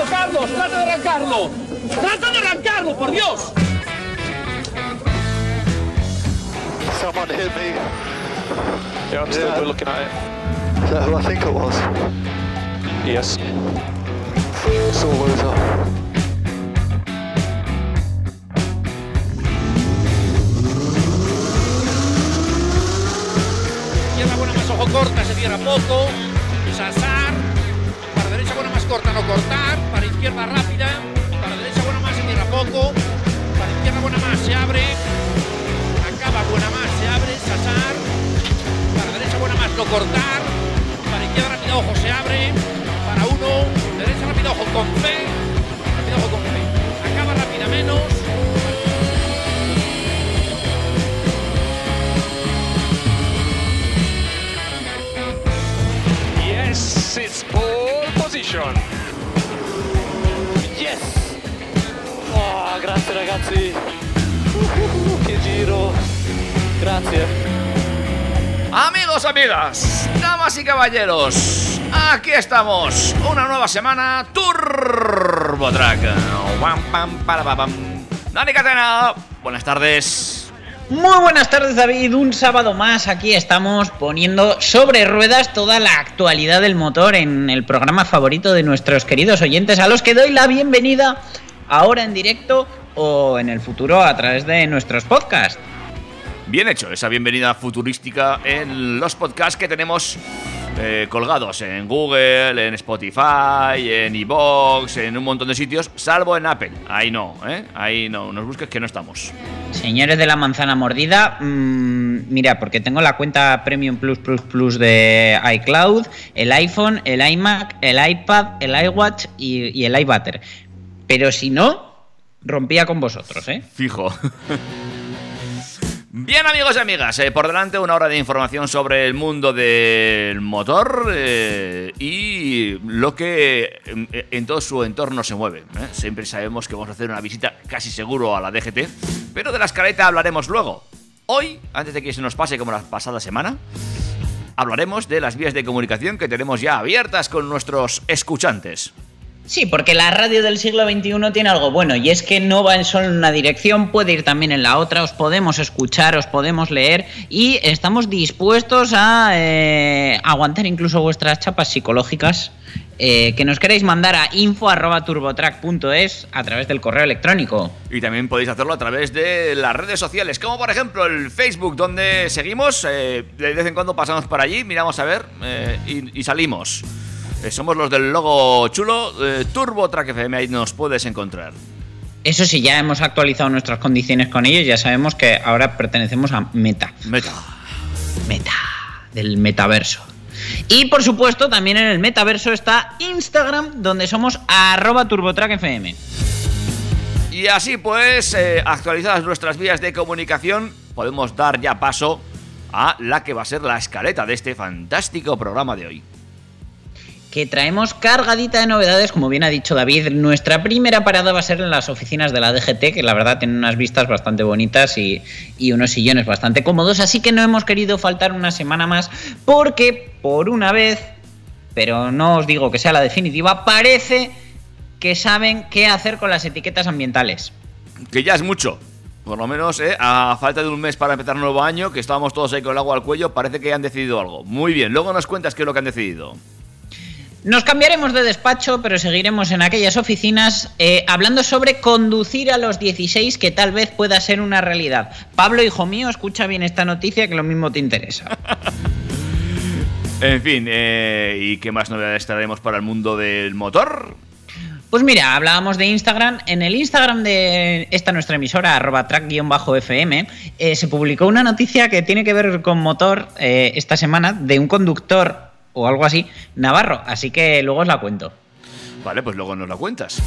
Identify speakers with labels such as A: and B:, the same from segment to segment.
A: arrancarlo, Carlos! ¡Trata de arrancarlo! ¡Trata de arrancarlo, por Dios!
B: Someone hit me.
C: Yeah, I'm still
B: Yeah.
C: looking at it.
B: Is that who I think it was?
C: Yes.
B: Sore loser.
D: Izquierda buena más ojo corta, se cierra poco. Sasar. Corta, no cortar. Para izquierda rápida. Para derecha buena más, se cierra poco. Para izquierda buena más, se abre. Acaba buena más, se abre. Sasar. Para derecha buena más, no cortar. Para izquierda rápida, ojo, se abre. Para uno. Derecha rápida, ojo con fe. Rápida, ojo con fe. Acaba rápida menos.
C: Yes, it's pole position.
B: Yes! Oh, grazie ragazzi. Uh, che giro. Grazie.
E: Amigos, amigas, damas y caballeros, aquí estamos, una nueva semana, Turbo Track. Dani Catena, buenas tardes.
F: Muy buenas tardes David, un sábado más aquí estamos poniendo sobre ruedas toda la actualidad del motor en el programa favorito de nuestros queridos oyentes a los que doy la bienvenida ahora en directo o en el futuro a través de nuestros podcasts.
E: Bien hecho, esa bienvenida futurística en los podcasts que tenemos eh, colgados en Google, en Spotify, en iVoox, en un montón de sitios, salvo en Apple. Ahí no, ¿eh? Ahí no, nos busques que no estamos.
F: Señores de la manzana mordida, mm, mira, porque tengo la cuenta Premium Plus Plus Plus de iCloud, el iPhone, el iMac, el iPad, el iWatch y, y el iButter. Pero si no, rompía con vosotros, ¿eh?
E: Fijo. Bien amigos y amigas, eh, por delante una hora de información sobre el mundo del motor eh, y lo que en, todo su entorno se mueve. ¿eh? Siempre sabemos que vamos a hacer una visita casi seguro a la DGT, pero de la escaleta hablaremos luego. Hoy, antes de que se nos pase como la pasada semana, hablaremos de las vías de comunicación que tenemos ya abiertas con nuestros escuchantes.
F: Sí, porque la radio del siglo XXI tiene algo bueno y es que no va solo en una dirección, puede ir también en la otra, os podemos escuchar, os podemos leer y estamos dispuestos a eh, aguantar incluso vuestras chapas psicológicas eh, que nos queréis mandar a info.turbotrack.es a través del correo electrónico.
E: Y también podéis hacerlo a través de las redes sociales, como por ejemplo el Facebook, donde seguimos. eh, de vez en cuando pasamos por allí, miramos a ver y salimos. Eh, somos los del logo chulo, eh, Turbo Track FM, ahí nos puedes encontrar.
F: Eso sí, ya hemos actualizado nuestras condiciones con ellos, ya sabemos que ahora pertenecemos a Meta.
E: Meta.
F: Meta, del metaverso. Y por supuesto, también en el metaverso está Instagram, donde somos arroba turbotrackfm.
E: Y así pues, eh, actualizadas nuestras vías de comunicación, podemos dar ya paso a la que va a ser la escaleta de este fantástico programa de hoy.
F: Que traemos cargadita de novedades, como bien ha dicho David. Nuestra primera parada va a ser en las oficinas de la DGT, que la verdad tienen unas vistas bastante bonitas y, y unos sillones bastante cómodos. Así que no hemos querido faltar una semana más, porque por una vez, pero no os digo que sea la definitiva, parece que saben qué hacer con las etiquetas ambientales.
E: Que ya es mucho. Por lo menos, eh, a falta de un mes para empezar un nuevo año, que estábamos todos ahí con el agua al cuello, parece que han decidido algo. Muy bien, luego nos cuentas qué es lo que han decidido.
F: Nos cambiaremos de despacho, pero seguiremos en aquellas oficinas eh, hablando sobre conducir a los 16, que tal vez pueda ser una realidad. Pablo, hijo mío, escucha bien esta noticia que lo mismo te interesa.
E: En fin, eh, ¿y qué más novedades traeremos para el mundo del motor?
F: Pues mira, hablábamos de Instagram. En el Instagram de esta nuestra emisora, arroba track-fm, eh, se publicó una noticia que tiene que ver con motor eh, esta semana de un conductor o algo así, navarro. Así que luego os la cuento.
E: Vale, pues luego nos la cuentas.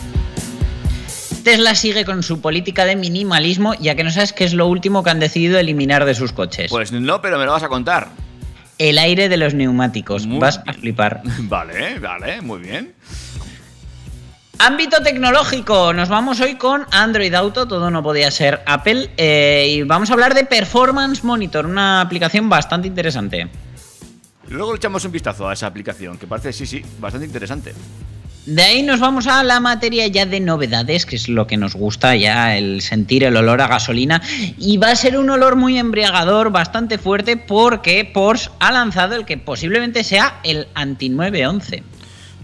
F: Tesla sigue con su política de minimalismo, ya que no sabes qué es lo último que han decidido eliminar de sus coches.
E: Pues no, pero me lo vas a contar.
F: El aire de los neumáticos.
E: Muy
F: Vas a flipar.
E: Vale, vale, muy bien.
F: Ámbito tecnológico. Nos vamos hoy con Android Auto. Todo no podía ser Apple. eh, y vamos a hablar de Performance Monitor, una aplicación bastante interesante.
E: Luego le echamos un vistazo a esa aplicación, que parece, sí, sí, bastante interesante.
F: De ahí nos vamos a la materia ya de novedades, que es lo que nos gusta ya, el sentir el olor a gasolina. Y va a ser un olor muy embriagador, bastante fuerte, porque Porsche ha lanzado el que posiblemente sea el Anti 911.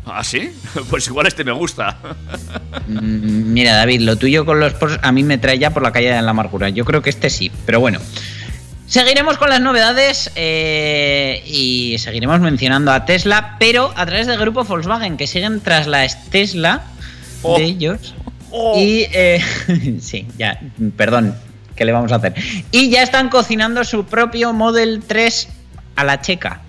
E: ¿Ah, sí? Pues igual este me gusta.
F: Mm, Mira, David, lo tuyo con los Porsche a mí me trae ya por la calle de la amargura. Yo creo que este sí, pero bueno. Seguiremos con las novedades eh, y seguiremos mencionando a Tesla, pero a través del grupo Volkswagen, que siguen tras la Tesla
E: Oh.
F: de ellos.
E: Oh.
F: Y eh, sí, ya, perdón, ¿qué le vamos a hacer? Y ya están cocinando su propio Model 3 a la checa.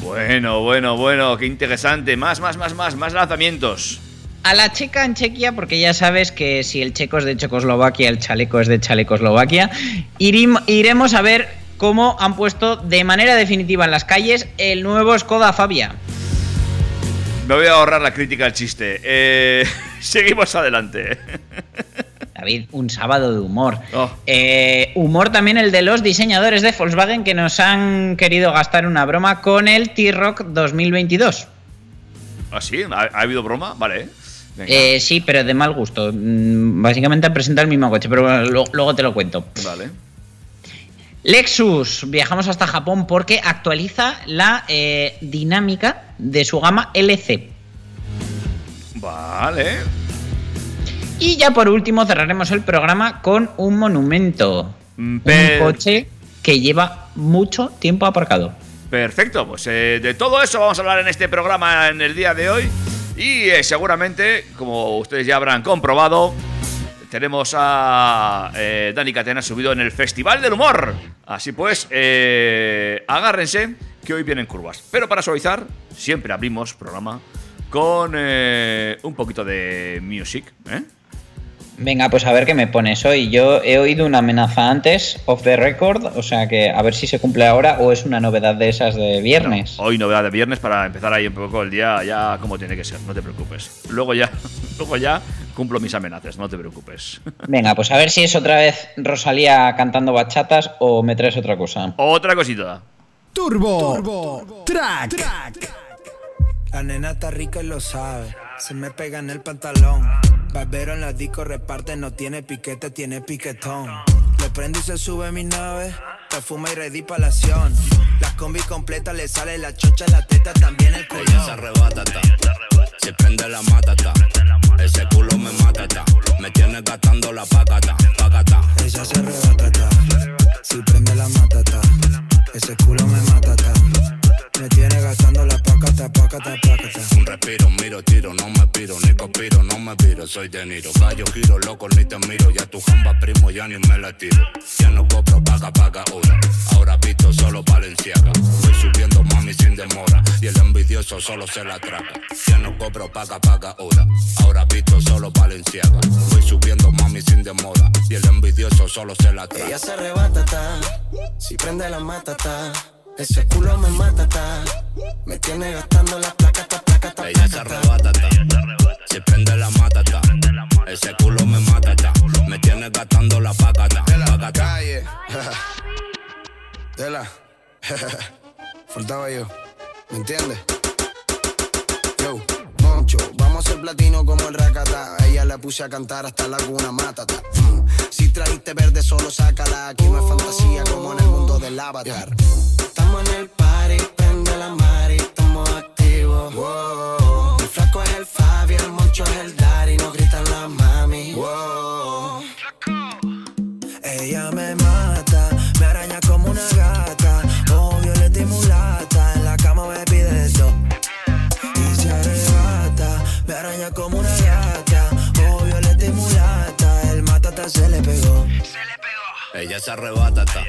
E: Bueno, bueno, bueno, qué interesante. Más, más, más, más, más lanzamientos.
F: A la checa en Chequia, porque ya sabes que si el checo es de Checoslovaquia, el chaleco es de Chalecoslovaquia, iremos a ver cómo han puesto de manera definitiva en las calles el nuevo Skoda Fabia.
E: Me voy a ahorrar la crítica al chiste. Eh, seguimos adelante.
F: David, un sábado de humor.
E: Oh.
F: Eh, humor también el de los diseñadores de Volkswagen que nos han querido gastar una broma con el T-Rock 2022.
E: ¿Ah, sí? ¿Ha, ha habido broma? Vale.
F: Eh, sí, pero de mal gusto. Mm, Básicamente presenta el mismo coche, pero bueno, lo- luego te lo cuento.
E: Vale.
F: Lexus, viajamos hasta Japón porque actualiza la eh, dinámica de su gama LC.
E: Vale.
F: Y ya por último cerraremos el programa con un monumento.
E: Mm,
F: Un coche que lleva mucho tiempo aparcado.
E: Perfecto, pues eh, de todo eso vamos a hablar en este programa en el día de hoy. Y eh, seguramente, como ustedes ya habrán comprobado, tenemos a eh, Dani Catena subido en el Festival del Humor. Así pues, eh, agárrense que hoy vienen curvas. Pero para suavizar, siempre abrimos programa con eh, un poquito de music. ¿eh?
F: Venga, pues a ver qué me pones hoy. Yo he oído una amenaza antes, off the record, o sea que a ver si se cumple ahora o es una novedad de esas de viernes.
E: Hoy novedad de viernes para empezar ahí un poco el día ya como tiene que ser, no te preocupes. Luego ya, luego ya cumplo mis amenazas, no te preocupes.
F: Venga, pues a ver si es otra vez Rosalía cantando bachatas o me traes otra cosa.
E: Otra cosita.
G: Turbo, Track.
H: La nena está rica y lo sabe. Se me pega en el pantalón. Barbero en la disco reparte, no tiene piquete, tiene piquetón. Le prende y se sube mi nave. Perfuma y ready pa' la acción. La combi completa le sale la chocha, la teta, también el
I: Ella se
H: culo.
I: arrebata, ta. Se prende la mata, ta. Ese culo me mata, ta. Me tiene gastando la pacata, pacata.
H: Ella se arrebata, ta. Si prende la mata, ta. Ese culo me mata, ta. Me tiene gastando la pacata, pacata, pacata.
I: Un respiro, miro, tiro, no me piro, ni conspiro, no me piro, soy de Niro. Gallo, giro, loco, ni te miro, ya tu jamba primo, ya ni me la tiro. Ya no cobro, paga, paga, ahora. Ahora visto solo Valenciaga. Voy subiendo, mami, sin demora. Y el envidioso solo se la traga. Ya no cobro, paga, paga, ahora. Ahora visto solo Valenciaga. Voy subiendo, mami, sin demora. Y el envidioso solo se la traga.
H: Ella se arrebata, ta. Si prende la mata, ta. Ese culo me mata, ta. Me tiene gastando la placa, ta, placa, ta,
I: Ella se
H: placa, ta.
I: arrebata, ta. Se prende la mata, ta. Ese culo me mata, ta. Me tiene gastando la pacata, pacata.
H: calle. Tela. Faltaba yo. ¿Me entiendes? Yo, Moncho, vamos a platino como el Rakata. A ella le puse a cantar hasta la cuna matata. Mm, Si trajiste verde, solo sácala. Aquí no es fantasía como en el mundo del avatar. Estamos en el party, prende la mari, estamos activos. Wow. El flaco es el Fabi, el Moncho es el Dari, nos gritan la mami. Wow. Ella me mata,
I: Ella se arrebata, ta.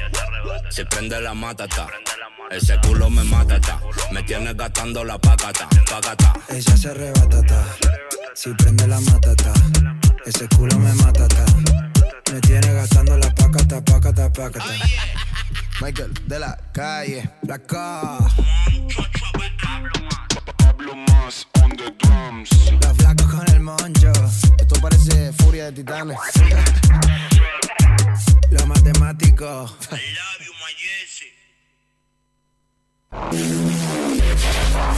I: Se prende la mata, ta. Ese culo me mata, ta. Me tiene gastando la pacata, pacata.
H: Ella se arrebata, ta. Si prende la matata, ese culo me mata, ta. Me tiene gastando la pacata, pacata, pacata. Michael de la calle, la K. Los flacos con el moncho. Esto parece furia de titanes. Lo matemático.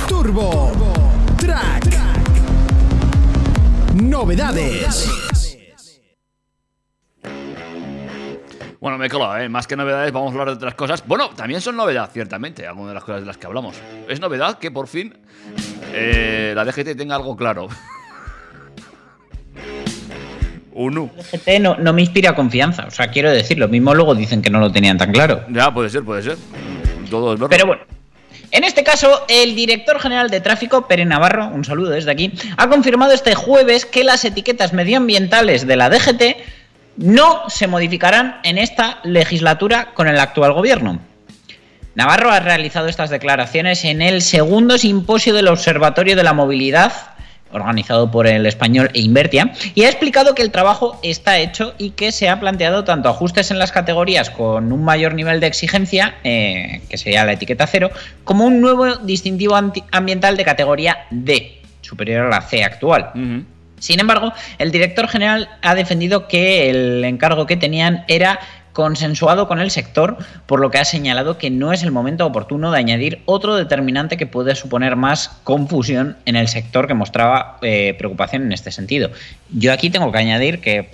G: Turbo, Track. Novedades.
E: Bueno, me he colado, ¿eh? Más que novedades, vamos a hablar de otras cosas. Bueno, también son novedad, ciertamente, algunas de las cosas de las que hablamos. Es novedad que por fin eh, la DGT tenga algo claro. Uno.
F: GT no, no me inspira confianza. O sea, quiero decir, lo mismo luego dicen que no lo tenían tan claro.
E: Ya, puede ser, puede ser. Todo es verdad.
F: Pero bueno. En este caso, el director general de tráfico, Pere Navarro, un saludo desde aquí, ha confirmado este jueves que las etiquetas medioambientales de la DGT no se modificarán en esta legislatura con el actual gobierno. Navarro ha realizado estas declaraciones en el segundo simposio del Observatorio de la Movilidad organizado por el español e Invertia, y ha explicado que el trabajo está hecho y que se ha planteado tanto ajustes en las categorías con un mayor nivel de exigencia, eh, que sería la etiqueta cero, como un nuevo distintivo ambiental de categoría D, superior a la C actual. Sin embargo, el director general ha defendido que el encargo que tenían era consensuado con el sector, por lo que ha señalado que no es el momento oportuno de añadir otro determinante que puede suponer más confusión en el sector que mostraba eh, preocupación en este sentido. Yo aquí tengo que añadir que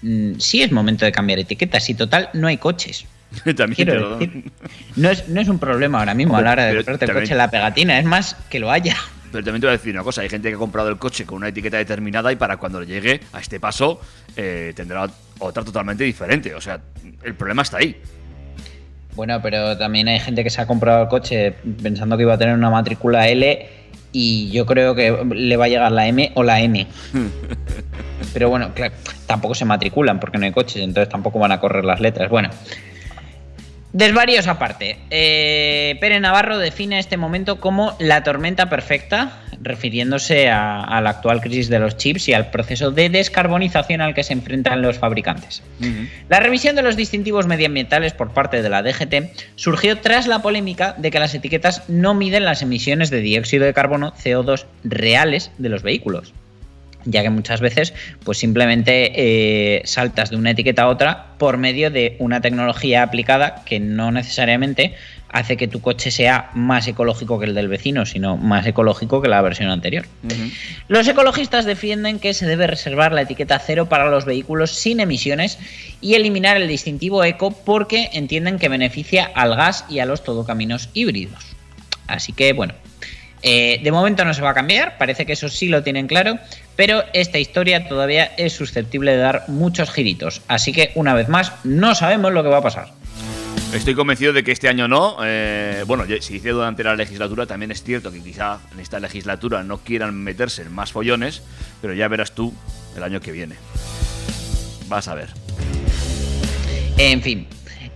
F: mm, sí es momento de cambiar etiquetas y total no hay coches.
E: También
F: decir, no es, no es un problema ahora mismo a la hora de comprarte el coche en la pegatina, es más que lo haya.
E: Pero también te voy a decir una cosa, hay gente que ha comprado el coche con una etiqueta determinada y para cuando llegue a este paso eh, tendrá otra totalmente diferente. O sea, el problema está ahí.
F: Bueno, pero también hay gente que se ha comprado el coche pensando que iba a tener una matrícula L y yo creo que le va a llegar la M o la N. pero bueno, claro, tampoco se matriculan porque no hay coches, entonces tampoco van a correr las letras. Bueno, Desvaríos aparte. Eh, Pere Navarro define este momento como la tormenta perfecta, refiriéndose a, la actual crisis de los chips y al proceso de descarbonización al que se enfrentan los fabricantes. La revisión de los distintivos medioambientales por parte de la DGT surgió tras la polémica de que las etiquetas no miden las emisiones de dióxido de carbono CO2 reales de los vehículos ya que muchas veces pues simplemente eh, saltas de una etiqueta a otra por medio de una tecnología aplicada que no necesariamente hace que tu coche sea más ecológico que el del vecino, sino más ecológico que la versión anterior. Los ecologistas defienden que se debe reservar la etiqueta cero para los vehículos sin emisiones y eliminar el distintivo eco porque entienden que beneficia al gas y a los todocaminos híbridos. Así que bueno, eh, de momento no se va a cambiar, parece que eso sí lo tienen claro, pero esta historia todavía es susceptible de dar muchos giritos. Así que, una vez más, no sabemos lo que va a pasar.
E: Estoy convencido de que este año no. Eh, bueno, si dice durante la legislatura, también es cierto que quizá en esta legislatura no quieran meterse en más follones, pero ya verás tú el año que viene. Vas a ver.
F: En fin,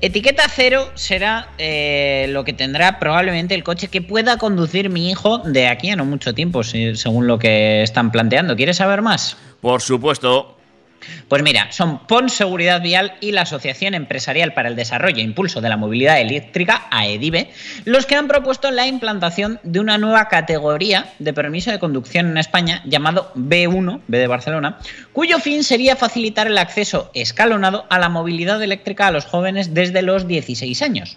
F: Etiqueta cero será eh, lo que tendrá probablemente el coche que pueda conducir mi hijo de aquí a no mucho tiempo, según lo que están planteando. ¿Quieres saber más?
E: Por supuesto.
F: Pues mira, son PON Seguridad Vial y la Asociación Empresarial para el Desarrollo e Impulso de la Movilidad Eléctrica, AEDIVE, los que han propuesto la implantación de una nueva categoría de permiso de conducción en España llamado B1, B de Barcelona, cuyo fin sería facilitar el acceso escalonado a la movilidad eléctrica a los jóvenes desde los 16 años.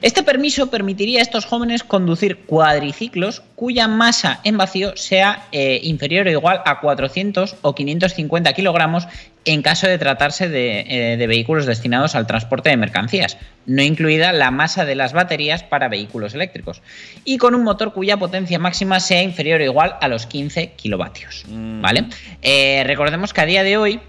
F: Este permiso permitiría a estos jóvenes conducir cuadriciclos cuya masa en vacío sea eh, inferior o igual a 400 o 550 kilogramos en caso de tratarse eh, de, vehículos destinados al transporte de mercancías, no incluida la masa de las baterías para vehículos eléctricos, y con un motor cuya potencia máxima sea inferior o igual a los 15 kilovatios. ¿Vale? Eh, recordemos que a día de hoy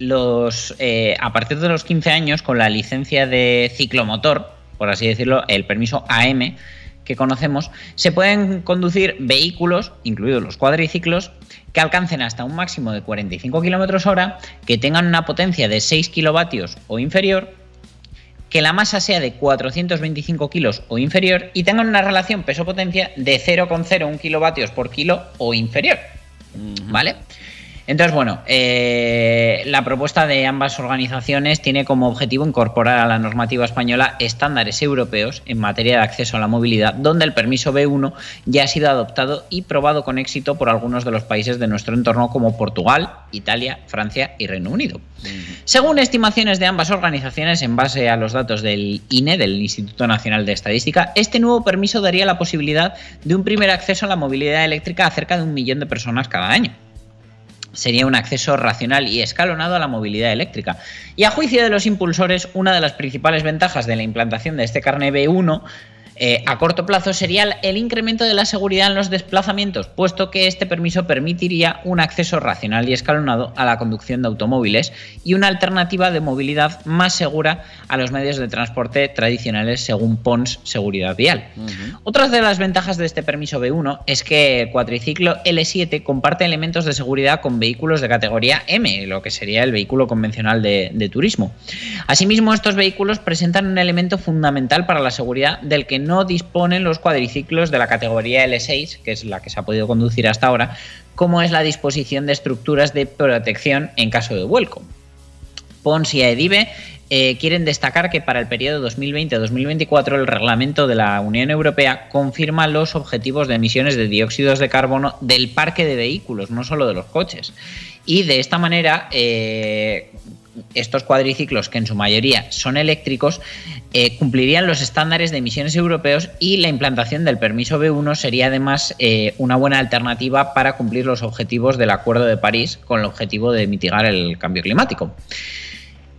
F: los, eh, a partir de los 15 años, con la licencia de ciclomotor, por así decirlo, el permiso AM que conocemos, se pueden conducir vehículos, incluidos los cuadriciclos, que alcancen hasta un máximo de 45 km hora, que tengan una potencia de 6 kilovatios o inferior, que la masa sea de 425 kilos o inferior y tengan una relación peso-potencia de 0,01 kilovatios por kilo o inferior. ¿Vale? Entonces, bueno, eh, la propuesta de ambas organizaciones tiene como objetivo incorporar a la normativa española estándares europeos en materia de acceso a la movilidad, donde el permiso B1 ya ha sido adoptado y probado con éxito por algunos de los países de nuestro entorno como Portugal, Italia, Francia y Reino Unido. Según estimaciones de ambas organizaciones, en base a los datos del INE, del Instituto Nacional de Estadística, este nuevo permiso daría la posibilidad de un primer acceso a la movilidad eléctrica a cerca de un millón de personas cada año. Sería un acceso racional y escalonado a la movilidad eléctrica. Y a juicio de los impulsores, una de las principales ventajas de la implantación de este carnet B1 eh, a corto plazo sería el incremento de la seguridad en los desplazamientos, puesto que este permiso permitiría un acceso racional y escalonado a la conducción de automóviles y una alternativa de movilidad más segura a los medios de transporte tradicionales según PONS Seguridad Vial. Otra de las ventajas de este permiso B1 es que el cuatriciclo L7 comparte elementos de seguridad con vehículos de categoría M, lo que sería el vehículo convencional de, de turismo. Asimismo, estos vehículos presentan un elemento fundamental para la seguridad del que no no disponen los cuadriciclos de la categoría L6, que es la que se ha podido conducir hasta ahora, como es la disposición de estructuras de protección en caso de vuelco. Pons y Edive eh, quieren destacar que para el periodo 2020-2024 el reglamento de la Unión Europea confirma los objetivos de emisiones de dióxidos de carbono del parque de vehículos, no solo de los coches. Y de esta manera, eh, estos cuadriciclos, que en su mayoría son eléctricos, eh, cumplirían los estándares de emisiones europeos y la implantación del permiso B1 sería además eh, una buena alternativa para cumplir los objetivos del Acuerdo de París con el objetivo de mitigar el cambio climático.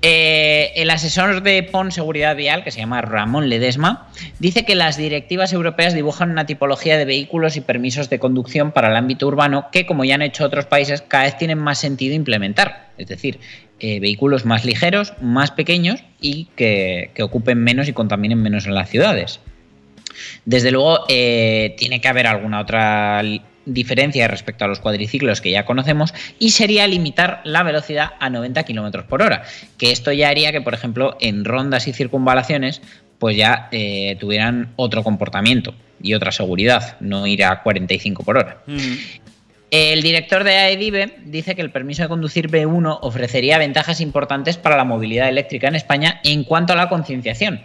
F: Eh, el asesor de PON Seguridad Vial, que se llama Ramón Ledesma, dice que las directivas europeas dibujan una tipología de vehículos y permisos de conducción para el ámbito urbano que, como ya han hecho otros países, cada vez tienen más sentido implementar. Es decir, eh, vehículos más ligeros, más pequeños y que, ocupen menos y contaminen menos en las ciudades. Desde luego, eh, tiene que haber alguna otra diferencia respecto a los cuadriciclos que ya conocemos y sería limitar la velocidad a 90 km por hora, que esto ya haría que, por ejemplo, en rondas y circunvalaciones, pues ya eh, tuvieran otro comportamiento y otra seguridad, no ir a 45 por hora. El director de AEDIVE dice que el permiso de conducir B1 ofrecería ventajas importantes para la movilidad eléctrica en España en cuanto a la concienciación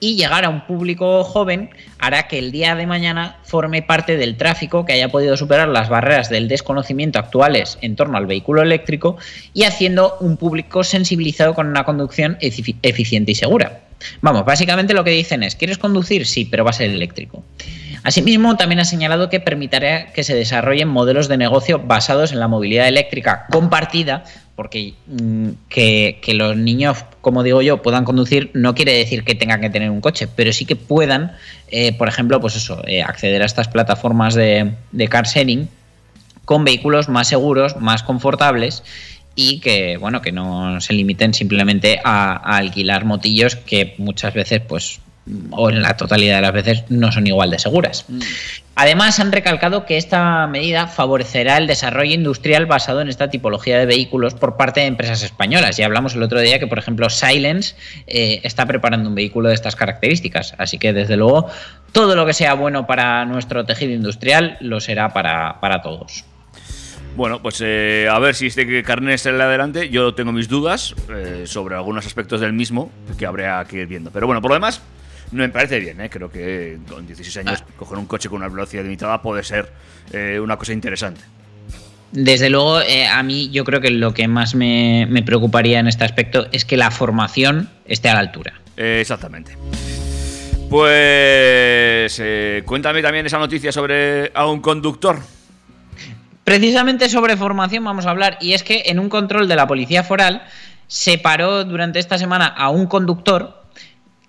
F: y llegar a un público joven hará que el día de mañana forme parte del tráfico que haya podido superar las barreras del desconocimiento actuales en torno al vehículo eléctrico y haciendo un público sensibilizado con una conducción eficiente y segura. Vamos, básicamente lo que dicen es, ¿quieres conducir? Sí, pero va a ser eléctrico. Asimismo, también ha señalado que permitirá que se desarrollen modelos de negocio basados en la movilidad eléctrica compartida porque mm, que, los niños, como digo yo, puedan conducir no quiere decir que tengan que tener un coche, pero sí que puedan, eh, por ejemplo, pues eso, eh, acceder a estas plataformas de, car sharing con vehículos más seguros, más confortables y que bueno que no se limiten simplemente a, a, alquilar motillos que muchas veces pues o en la totalidad de las veces no son igual de seguras. Mm. Además, han recalcado que esta medida favorecerá el desarrollo industrial basado en esta tipología de vehículos por parte de empresas españolas. Ya hablamos el otro día que, por ejemplo, Silence eh, está preparando un vehículo de estas características. Así que, desde luego, todo lo que sea bueno para nuestro tejido industrial lo será para, todos.
E: Bueno, pues eh, a ver si este carnet sale adelante. Yo tengo mis dudas eh, sobre algunos aspectos del mismo que habría que ir viendo. Pero bueno, por lo demás, no me parece bien, ¿eh? creo que con 16 años ah. coger un coche con una velocidad limitada puede ser eh, una cosa interesante.
F: Desde luego, eh, a mí yo creo que lo que más me, preocuparía en este aspecto es que la formación esté a la altura.
E: exactamente. Pues cuéntame también esa noticia sobre a un conductor.
F: Precisamente sobre formación vamos a hablar y es que en un control de la policía foral se paró durante esta semana a un conductor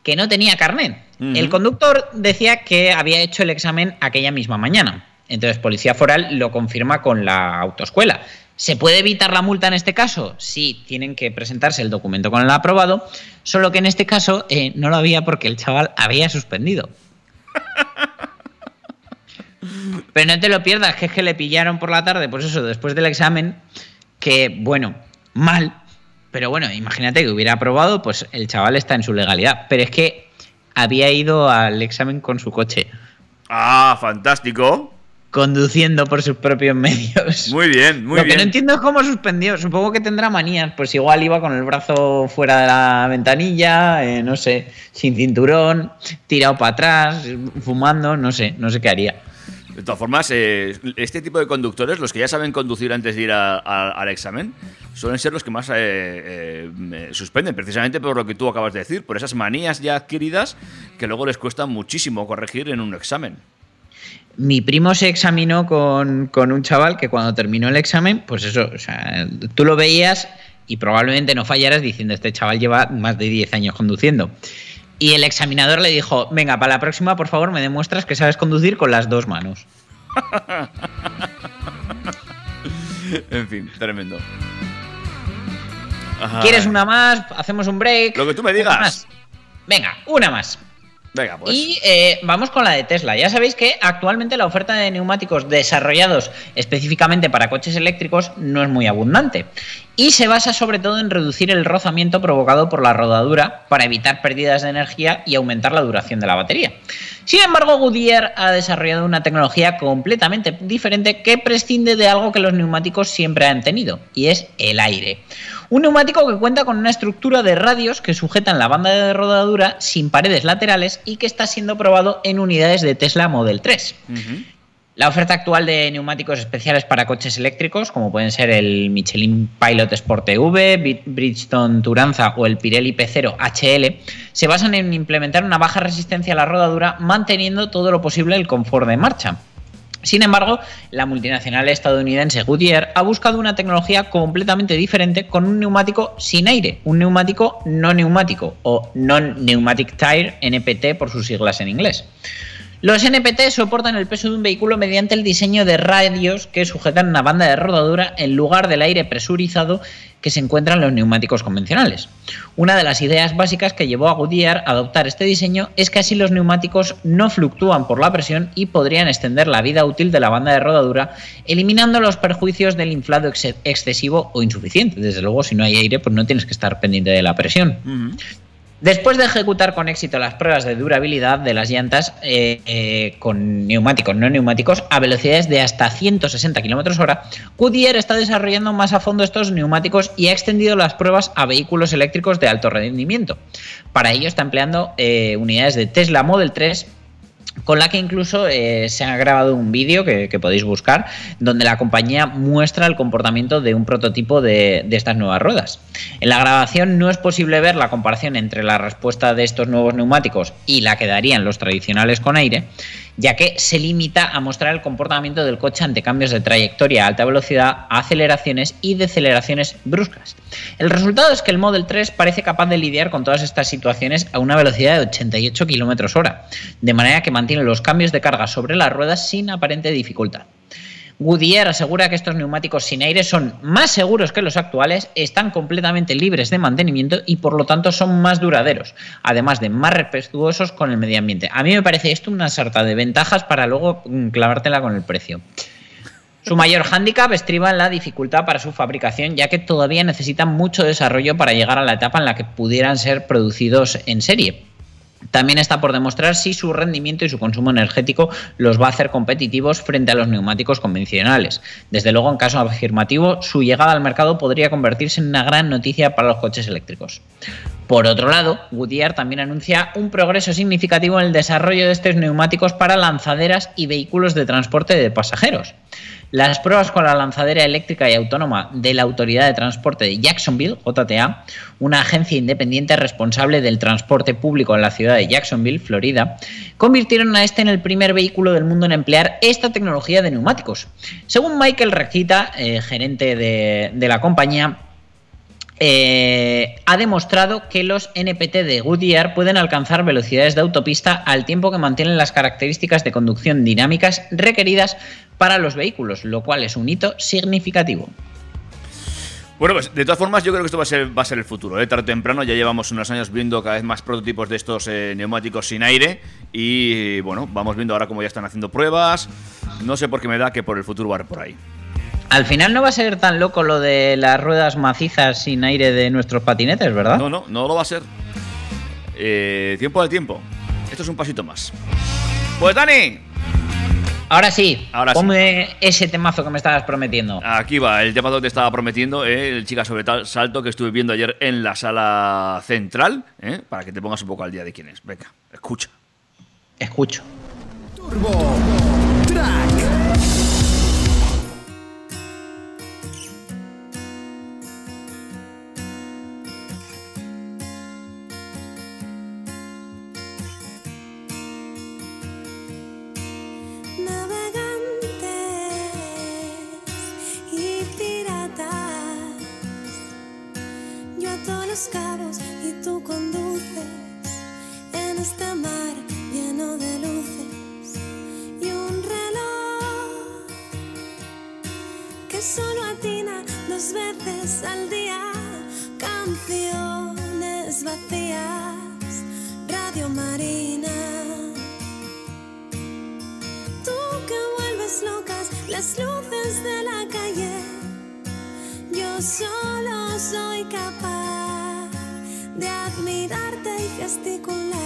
F: que no tenía carnet. El conductor decía que había hecho el examen aquella misma mañana. Entonces, Policía Foral lo confirma con la autoescuela. ¿Se puede evitar la multa en este caso? Sí, tienen que presentarse el documento con el aprobado, solo que en este caso eh, no lo había porque el chaval había suspendido. Pero no te lo pierdas, que es que le pillaron por la tarde, pues eso, después del examen, que bueno, mal, pero bueno, imagínate que hubiera aprobado, pues el chaval está en su legalidad. Pero es que había ido al examen con su coche.
E: Ah, fantástico.
F: Conduciendo por sus propios medios.
E: Muy bien, muy bien.
F: Lo que no entiendo es cómo suspendió. Supongo que tendrá manías. Pues igual iba con el brazo fuera de la ventanilla, eh, no sé, sin cinturón, tirado para atrás, fumando, no sé, no sé qué haría.
E: De todas formas, eh, este tipo de conductores, los que ya saben conducir antes de ir al examen, suelen ser los que más eh, eh, suspenden, precisamente por lo que tú acabas de decir, por esas manías ya adquiridas que luego les cuesta muchísimo corregir en un examen.
F: Mi primo se examinó con, con un chaval que cuando terminó el examen, pues eso, o sea, tú lo veías y probablemente no fallaras diciendo, este chaval lleva más de 10 años conduciendo. Y el examinador le dijo, venga, para la próxima, por favor, me demuestras que sabes conducir con las dos manos.
E: en fin, tremendo.
F: ¿Quieres una más? Hacemos un break.
E: Lo que tú me
F: Una
E: digas.
F: más. Venga, una más.
E: Pues.
F: Y eh, vamos con la de Tesla. Ya sabéis que actualmente la oferta de neumáticos desarrollados específicamente para coches eléctricos no es muy abundante. Y se basa sobre todo en reducir el rozamiento provocado por la rodadura para evitar pérdidas de energía y aumentar la duración de la batería. Sin embargo, Goodyear ha desarrollado una tecnología completamente diferente que prescinde de algo que los neumáticos siempre han tenido, y es el aire. Un neumático que cuenta con una estructura de radios que sujetan la banda de rodadura sin paredes laterales y que está siendo probado en unidades de Tesla Model 3.
E: Ujú.
F: La oferta actual de neumáticos especiales para coches eléctricos, como pueden ser el Michelin Pilot Sport EV, Bri- Bridgestone Turanza o el Pirelli P0 HL, se basan en implementar una baja resistencia a la rodadura, manteniendo todo lo posible el confort de marcha. Sin embargo, la multinacional estadounidense Goodyear ha buscado una tecnología completamente diferente con un neumático sin aire, un neumático no neumático o Non-Pneumatic Tire, NPT por sus siglas en inglés. Los NPT soportan el peso de un vehículo mediante el diseño de radios que sujetan una banda de rodadura en lugar del aire presurizado que se encuentra en los neumáticos convencionales. Una de las ideas básicas que llevó a Goodyear a adoptar este diseño es que así los neumáticos no fluctúan por la presión y podrían extender la vida útil de la banda de rodadura, eliminando los perjuicios del inflado ex- excesivo o insuficiente. Desde luego, si no hay aire, pues no tienes que estar pendiente de la presión. Después de ejecutar con éxito las pruebas de durabilidad de las llantas eh, eh, con neumáticos no neumáticos a velocidades de hasta 160 km hora, Goodyear está desarrollando más a fondo estos neumáticos y ha extendido las pruebas a vehículos eléctricos de alto rendimiento. Para ello está empleando eh, unidades de Tesla Model 3 con la que incluso eh, se ha grabado un vídeo que, podéis buscar, donde la compañía muestra el comportamiento de un prototipo de, de estas nuevas ruedas. En la grabación no es posible ver la comparación entre la respuesta de estos nuevos neumáticos y la que darían los tradicionales con aire, ya que se limita a mostrar el comportamiento del coche ante cambios de trayectoria a alta velocidad, aceleraciones y deceleraciones bruscas. El resultado es que el Model 3 parece capaz de lidiar con todas estas situaciones a una velocidad de 88 km hora, de manera que mantiene los cambios de carga sobre las ruedas sin aparente dificultad. Goodyear asegura que estos neumáticos sin aire son más seguros que los actuales, están completamente libres de mantenimiento y por lo tanto son más duraderos, además de más respetuosos con el medio ambiente. A mí me parece esto una sarta de ventajas para luego mm, clavártela con el precio. Su mayor hándicap estriba en la dificultad para su fabricación, ya que todavía necesitan mucho desarrollo para llegar a la etapa en la que pudieran ser producidos en serie. También está por demostrar si su rendimiento y su consumo energético los va a hacer competitivos frente a los neumáticos convencionales. Desde luego, en caso afirmativo, su llegada al mercado podría convertirse en una gran noticia para los coches eléctricos. Por otro lado, Goodyear también anuncia un progreso significativo en el desarrollo de estos neumáticos para lanzaderas y vehículos de transporte de pasajeros. Las pruebas con la lanzadera eléctrica y autónoma de la Autoridad de Transporte de Jacksonville, JTA, una agencia independiente responsable del transporte público en la ciudad de Jacksonville, Florida, convirtieron a este en el primer vehículo del mundo en emplear esta tecnología de neumáticos. Según Michael Recita, eh, gerente de, de la compañía, eh, ha demostrado que los NPT de Goodyear pueden alcanzar velocidades de autopista al tiempo que mantienen las características de conducción dinámicas requeridas para los vehículos, lo cual es un hito significativo.
E: Bueno, pues de todas formas, yo creo que esto va a ser, el futuro. ¿eh? Tarde o temprano, ya llevamos unos años viendo cada vez más prototipos de estos eh, neumáticos sin aire. Y bueno, vamos viendo ahora cómo ya están haciendo pruebas. No sé por qué me da que por el futuro va por ahí.
F: Al final no va a ser tan loco lo de las ruedas macizas sin aire de nuestros patinetes, ¿verdad?
E: No, no, no lo va a ser. Eh, tiempo al tiempo. Esto es un pasito más. Pues Dani,
F: Ahora sí,
E: Ahora sí.
F: ponme ese temazo que me estabas prometiendo.
E: aquí va el tema que te estaba prometiendo, eh, el chica sobre tal salto que estuve viendo ayer en la sala central, eh, para que te pongas un poco al día de quién es. Venga, escucha.
F: Escucho.
G: Turbo Track.
J: Admirarte y gesticular.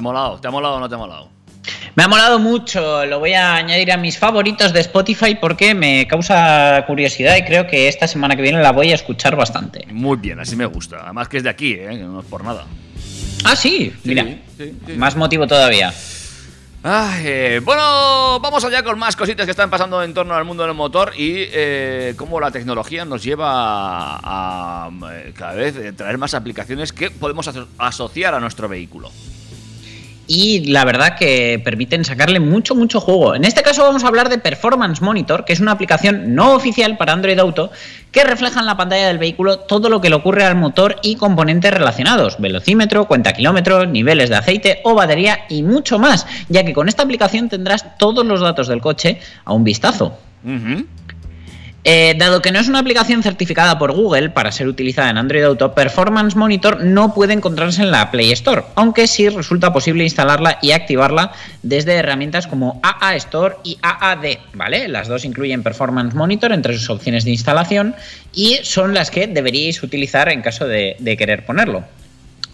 J: Ha
E: molado? ¿Te ha molado o no te ha molado?
F: Me ha molado mucho, lo voy a añadir a mis favoritos de Spotify porque me causa curiosidad y creo que esta semana que viene la voy a escuchar bastante.
E: Muy bien, así me gusta. Además que es de aquí, ¿eh? no es por nada.
F: Ah, sí, mira,
E: sí, sí.
F: más motivo todavía.
E: Ay, eh, bueno, vamos allá con más cositas que están pasando en torno al mundo del motor y eh, cómo la tecnología nos lleva a, a, cada vez traer más aplicaciones que podemos aso- asociar a nuestro vehículo.
F: Y la verdad que permiten sacarle mucho, mucho juego. En este caso vamos a hablar de Performance Monitor, que es una aplicación no oficial para Android Auto que refleja en la pantalla del vehículo todo lo que le ocurre al motor y componentes relacionados, velocímetro, cuenta kilómetros, niveles de aceite o batería y mucho más, ya que con esta aplicación tendrás todos los datos del coche a un vistazo.
E: Ujú.
F: Eh, dado que no es una aplicación certificada por Google para ser utilizada en Android Auto, Performance Monitor no puede encontrarse en la Play Store, aunque sí resulta posible instalarla y activarla desde herramientas como AA Store y AAD, ¿vale? Las dos incluyen Performance Monitor entre sus opciones de instalación y son las que deberíais utilizar en caso de, de querer ponerlo.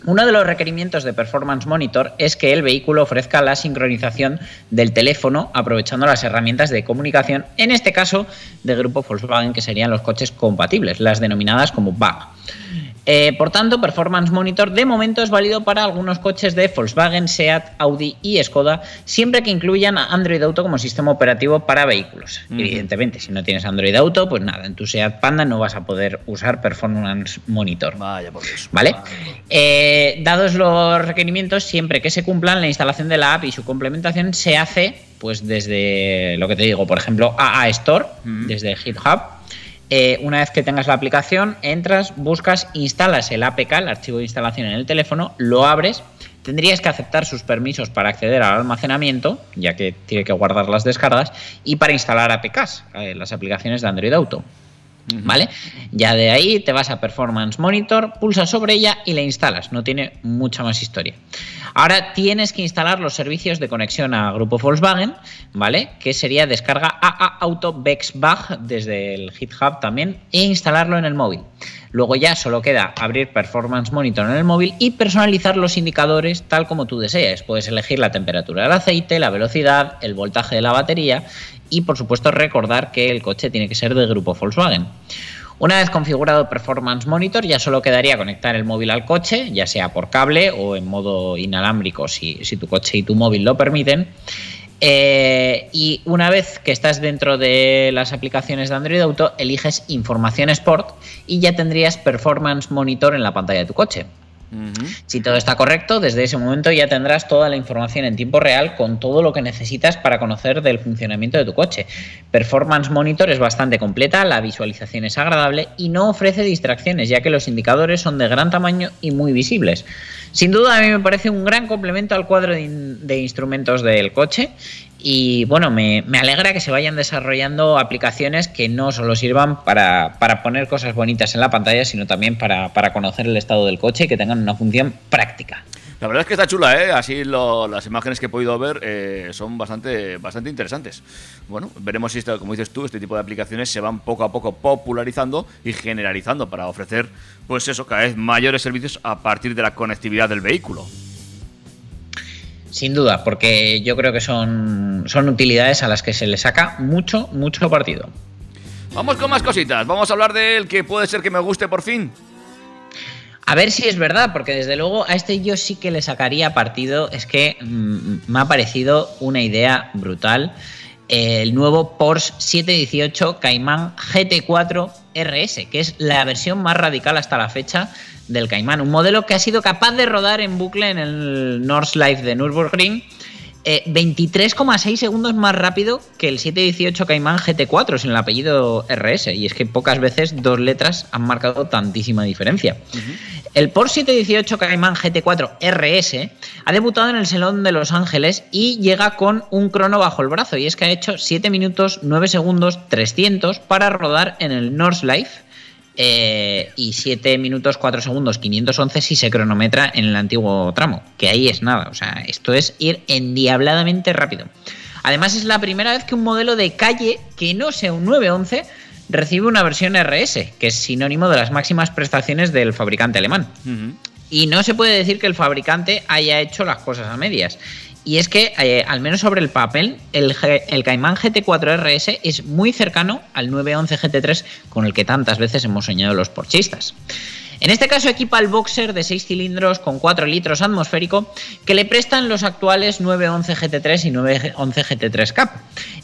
F: Uno de los requerimientos de Performance Monitor es que el vehículo ofrezca la sincronización del teléfono aprovechando las herramientas de comunicación, en este caso de grupo Volkswagen, que serían los coches compatibles, las denominadas como BAG. Eh, por tanto, Performance Monitor de momento es válido para algunos coches de Volkswagen, SEAT, Audi y Skoda, siempre que incluyan a Android Auto como sistema operativo para vehículos. Evidentemente, si no tienes Android Auto, pues nada, en tu SEAT Panda no vas a poder usar Performance Monitor.
E: Vaya por Dios.
F: ¿Vale? Eh, dados los requerimientos, siempre que se cumplan, la instalación de la app y su complementación se hace pues desde lo que te digo, por ejemplo, AA Store, desde GitHub. Eh, una vez que tengas la aplicación, entras, buscas, instalas el APK, el archivo de instalación en el teléfono, lo abres. Tendrías que aceptar sus permisos para acceder al almacenamiento, ya que tiene que guardar las descargas, y para instalar APKs, eh, las aplicaciones de Android Auto. ¿Vale? Ya de ahí te vas a Performance Monitor, pulsas sobre ella y la instalas. No tiene mucha más historia. Ahora tienes que instalar los servicios de conexión a Grupo Volkswagen, ¿vale? Que sería descarga AA Auto Bexbag desde el GitHub también e instalarlo en el móvil. Luego ya solo queda abrir Performance Monitor en el móvil y personalizar los indicadores tal como tú desees. Puedes elegir la temperatura del aceite, la velocidad, el voltaje de la batería y por supuesto recordar que el coche tiene que ser de grupo Volkswagen. Una vez configurado Performance Monitor ya solo quedaría conectar el móvil al coche, ya sea por cable o en modo inalámbrico si, si tu coche y tu móvil lo permiten. Eh, y una vez que estás dentro de las aplicaciones de Android Auto, eliges Información Sport y ya tendrías Performance Monitor en la pantalla de tu coche. Si todo está correcto, desde ese momento ya tendrás toda la información en tiempo real con todo lo que necesitas para conocer del funcionamiento de tu coche. Performance Monitor es bastante completa, la visualización es agradable y no ofrece distracciones, ya que los indicadores son de gran tamaño y muy visibles. Sin duda a mí me parece un gran complemento al cuadro de, in- de instrumentos del coche y bueno, me, alegra que se vayan desarrollando aplicaciones que no solo sirvan para, para poner cosas bonitas en la pantalla, sino también para, para conocer el estado del coche y que tengan una función práctica.
E: La verdad es que está chula, ¿eh? Así las imágenes que he podido ver eh, son bastante, bastante interesantes. Bueno, veremos si, esto, como dices tú, este tipo de aplicaciones se van poco a poco popularizando y generalizando para ofrecer, pues eso, cada vez mayores servicios a partir de la conectividad del vehículo.
F: Sin duda, porque yo creo que son, son utilidades a las que se le saca mucho, mucho partido.
E: Vamos con más cositas. Vamos a hablar del que puede ser que me guste por fin.
F: A ver si es verdad, porque desde luego a este yo sí que le sacaría partido. Es que mm, me ha parecido una idea brutal. El nuevo Porsche 718 Cayman GT4 RS, que es la versión más radical hasta la fecha del Cayman. Un modelo que ha sido capaz de rodar en bucle en el Nordschleife de Nürburgring. Eh, 23,6 segundos más rápido que el 718 Cayman GT4 sin el apellido RS. Y es que pocas veces dos letras han marcado tantísima diferencia. El Porsche 718 Cayman GT4 RS ha debutado en el Salón de Los Ángeles y llega con un crono bajo el brazo. Y es que ha hecho 7 minutos 9 segundos 300 para rodar en el Nordschleife. Eh, y 7 minutos 4 segundos 511 si se cronometra en el antiguo tramo. Que ahí es nada. O sea, esto es ir endiabladamente rápido. Además, es la primera vez que un modelo de calle que no sea un 911 recibe una versión RS, que es sinónimo de las máximas prestaciones del fabricante alemán. Y no se puede decir que el fabricante haya hecho las cosas a medias. Y es que, eh, al menos sobre el papel, el, G- el Cayman GT4 RS es muy cercano al 911 GT3 con el que tantas veces hemos soñado los porchistas. En este caso equipa el boxer de 6 cilindros con 4 litros atmosférico que le prestan los actuales 911 GT3 y 911 GT3 Cup.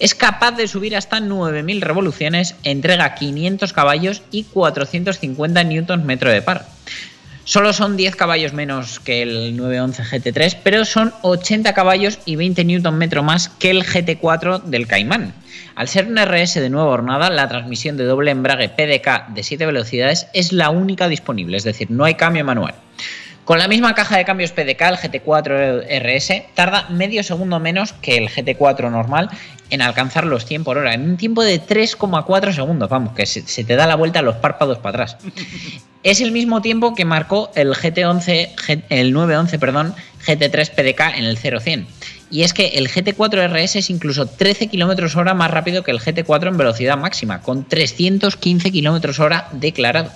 F: Es capaz de subir hasta 9.000 revoluciones, entrega 500 caballos y 450 newtons metro de par. Solo son 10 caballos menos que el 911 GT3, pero son 80 caballos y 20 Nm más que el GT4 del Cayman. Al ser un RS de nueva hornada, la transmisión de doble embrague PDK de 7 velocidades es la única disponible, es decir, no hay cambio manual. Con la misma caja de cambios PDK, el GT4 RS tarda medio segundo menos que el GT4 normal en alcanzar los 100 por hora, en un tiempo de 3,4 segundos, vamos, que se, se te da la vuelta a los párpados para atrás. Es el mismo tiempo que marcó el GT11, G- el 911, perdón, GT3 PDK en el 0100. Y es que el GT4 RS es incluso 13 km hora más rápido que el GT4 en velocidad máxima, con 315 km hora declarado.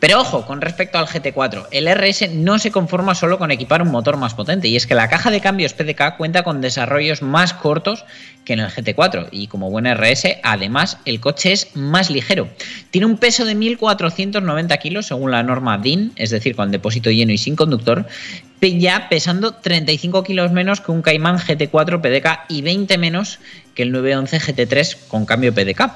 F: Pero ojo, con respecto al GT4, el RS no se conforma solo con equipar un motor más potente, y es que la caja de cambios PDK cuenta con desarrollos más cortos que en el GT4, y como buen RS, además el coche es más ligero. Tiene un peso de 1.490 kilos según la norma DIN, es decir, con depósito lleno y sin conductor, ya pesando 35 kilos menos que un Cayman GT4 PDK y 20 menos que el 911 GT3 con cambio PDK.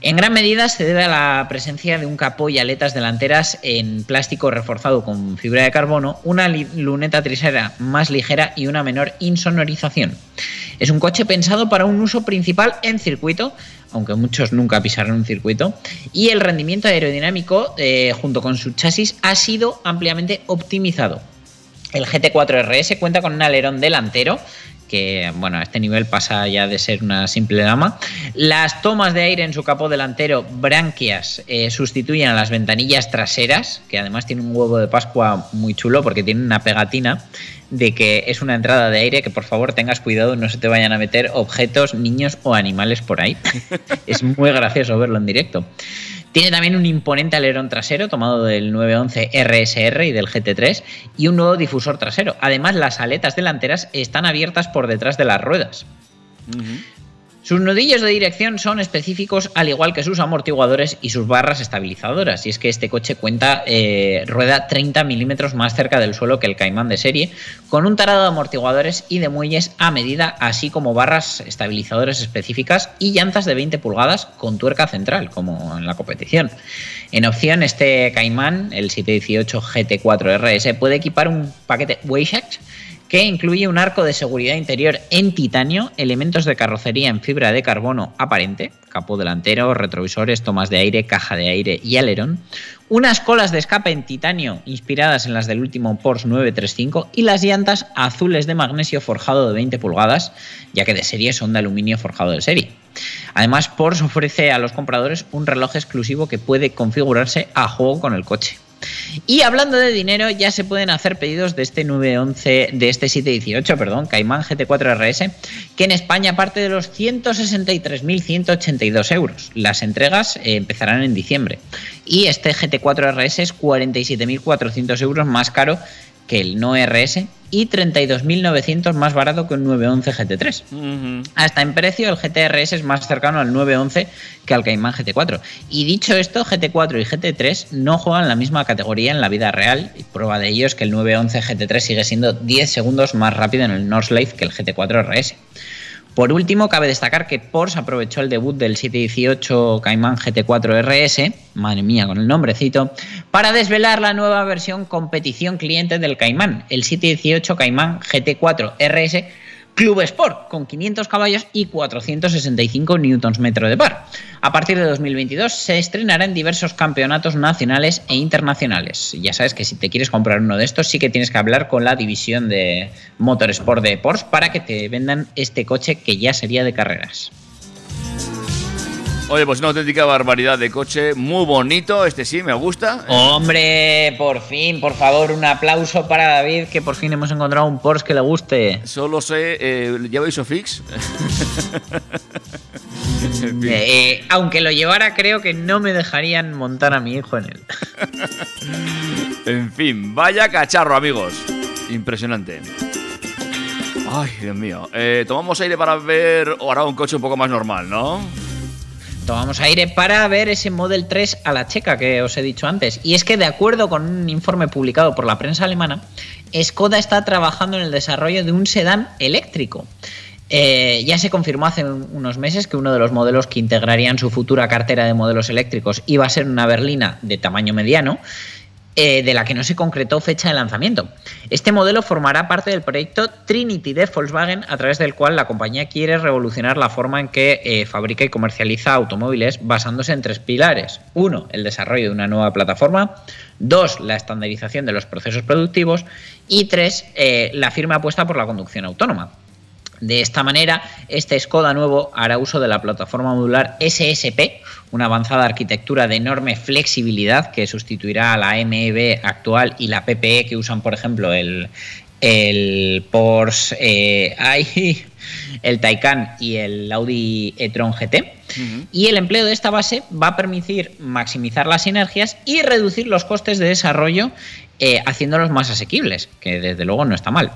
F: En gran medida se debe a la presencia de un capó y aletas delanteras en plástico reforzado con fibra de carbono, una luneta trasera más ligera y una menor insonorización. Es un coche pensado para un uso principal en circuito, aunque muchos nunca pisaron un circuito, y el rendimiento aerodinámico eh, junto con su chasis ha sido ampliamente optimizado. El GT4 RS cuenta con un alerón delantero que bueno, a este nivel pasa ya de ser una simple dama. Las tomas de aire en su capó delantero, branquias, eh, sustituyen a las ventanillas traseras, que además tiene un huevo de Pascua muy chulo porque tiene una pegatina de que es una entrada de aire que por favor tengas cuidado, no se te vayan a meter objetos, niños o animales por ahí. es muy gracioso verlo en directo. Tiene también un imponente alerón trasero tomado del 911 RSR y del GT3 y un nuevo difusor trasero. Además, las aletas delanteras están abiertas por detrás de las ruedas. Sus nudillos de dirección son específicos al igual que sus amortiguadores y sus barras estabilizadoras. Y es que este coche cuenta eh, rueda 30 milímetros más cerca del suelo que el Cayman de serie, con un tarado de amortiguadores y de muelles a medida, así como barras estabilizadoras específicas y llantas de 20 pulgadas con tuerca central, como en la competición. En opción, este Cayman, el 718 GT4 RS, puede equipar un paquete Waycheck que incluye un arco de seguridad interior en titanio, elementos de carrocería en fibra de carbono aparente, capó delantero, retrovisores, tomas de aire, caja de aire y alerón, unas colas de escape en titanio inspiradas en las del último Porsche 935 y las llantas azules de magnesio forjado de 20 pulgadas, ya que de serie son de aluminio forjado de serie. Además, Porsche ofrece a los compradores un reloj exclusivo que puede configurarse a juego con el coche. Y hablando de dinero, ya se pueden hacer pedidos de este 911, de este 718, perdón, Cayman GT4 RS, que en España parte de los 163.182 euros. Las entregas eh, empezarán en diciembre. Y este GT4 RS es 47.400 euros más caro que el no RS y 32.900 más barato que un 911 GT3. Hasta en precio el GTRS es más cercano al 911 que al Cayman GT4. Y dicho esto, GT4 y GT3 no juegan la misma categoría en la vida real y prueba de ello es que el 911 GT3 sigue siendo 10 segundos más rápido en el North Life que el GT4 RS. Por último, cabe destacar que Porsche aprovechó el debut del 718 Cayman GT4 RS, madre mía con el nombrecito, para desvelar la nueva versión competición cliente del Cayman, el 718 Cayman GT4 RS Club Sport, con 500 caballos y 465 newtons metro de par. A partir de 2022 se estrenará en diversos campeonatos nacionales e internacionales. Ya sabes que si te quieres comprar uno de estos, sí que tienes que hablar con la división de Motorsport de Porsche para que te vendan este coche que ya sería de carreras.
E: Oye, pues una auténtica barbaridad de coche, muy bonito, este sí, me gusta.
F: Hombre, por fin, por favor, un aplauso para David, que por fin hemos encontrado un Porsche que le guste.
E: Solo sé, eh, ¿lleva ISOFIX?
F: Fin. Eh, aunque lo llevara, creo que no me dejarían montar a mi hijo en él.
E: en fin, vaya cacharro, amigos. Impresionante. Ay, Dios mío. Eh, tomamos aire para ver ahora un coche un poco más normal, ¿no?
F: Tomamos aire para ver ese Model 3 a la checa que os he dicho antes. Y es que de acuerdo con un informe publicado por la prensa alemana, Skoda está trabajando en el desarrollo de un sedán eléctrico. Eh, ya se confirmó hace unos meses que uno de los modelos que integrarían su futura cartera de modelos eléctricos iba a ser una berlina de tamaño mediano, eh, de la que no se concretó fecha de lanzamiento. Este modelo formará parte del proyecto Trinity de Volkswagen, a través del cual la compañía quiere revolucionar la forma en que eh, fabrica y comercializa automóviles basándose en tres pilares. Uno, el desarrollo de una nueva plataforma. Dos, la estandarización de los procesos productivos. Y tres, eh, la firme apuesta por la conducción autónoma. De esta manera, este Skoda nuevo hará uso de la plataforma modular SSP, una avanzada arquitectura de enorme flexibilidad que sustituirá a la MEB actual y la PPE que usan, por ejemplo, el, el Porsche, eh, el Taycan y el Audi e-tron GT. Y el empleo de esta base va a permitir maximizar las sinergias y reducir los costes de desarrollo eh, haciéndolos más asequibles, que desde luego no está mal.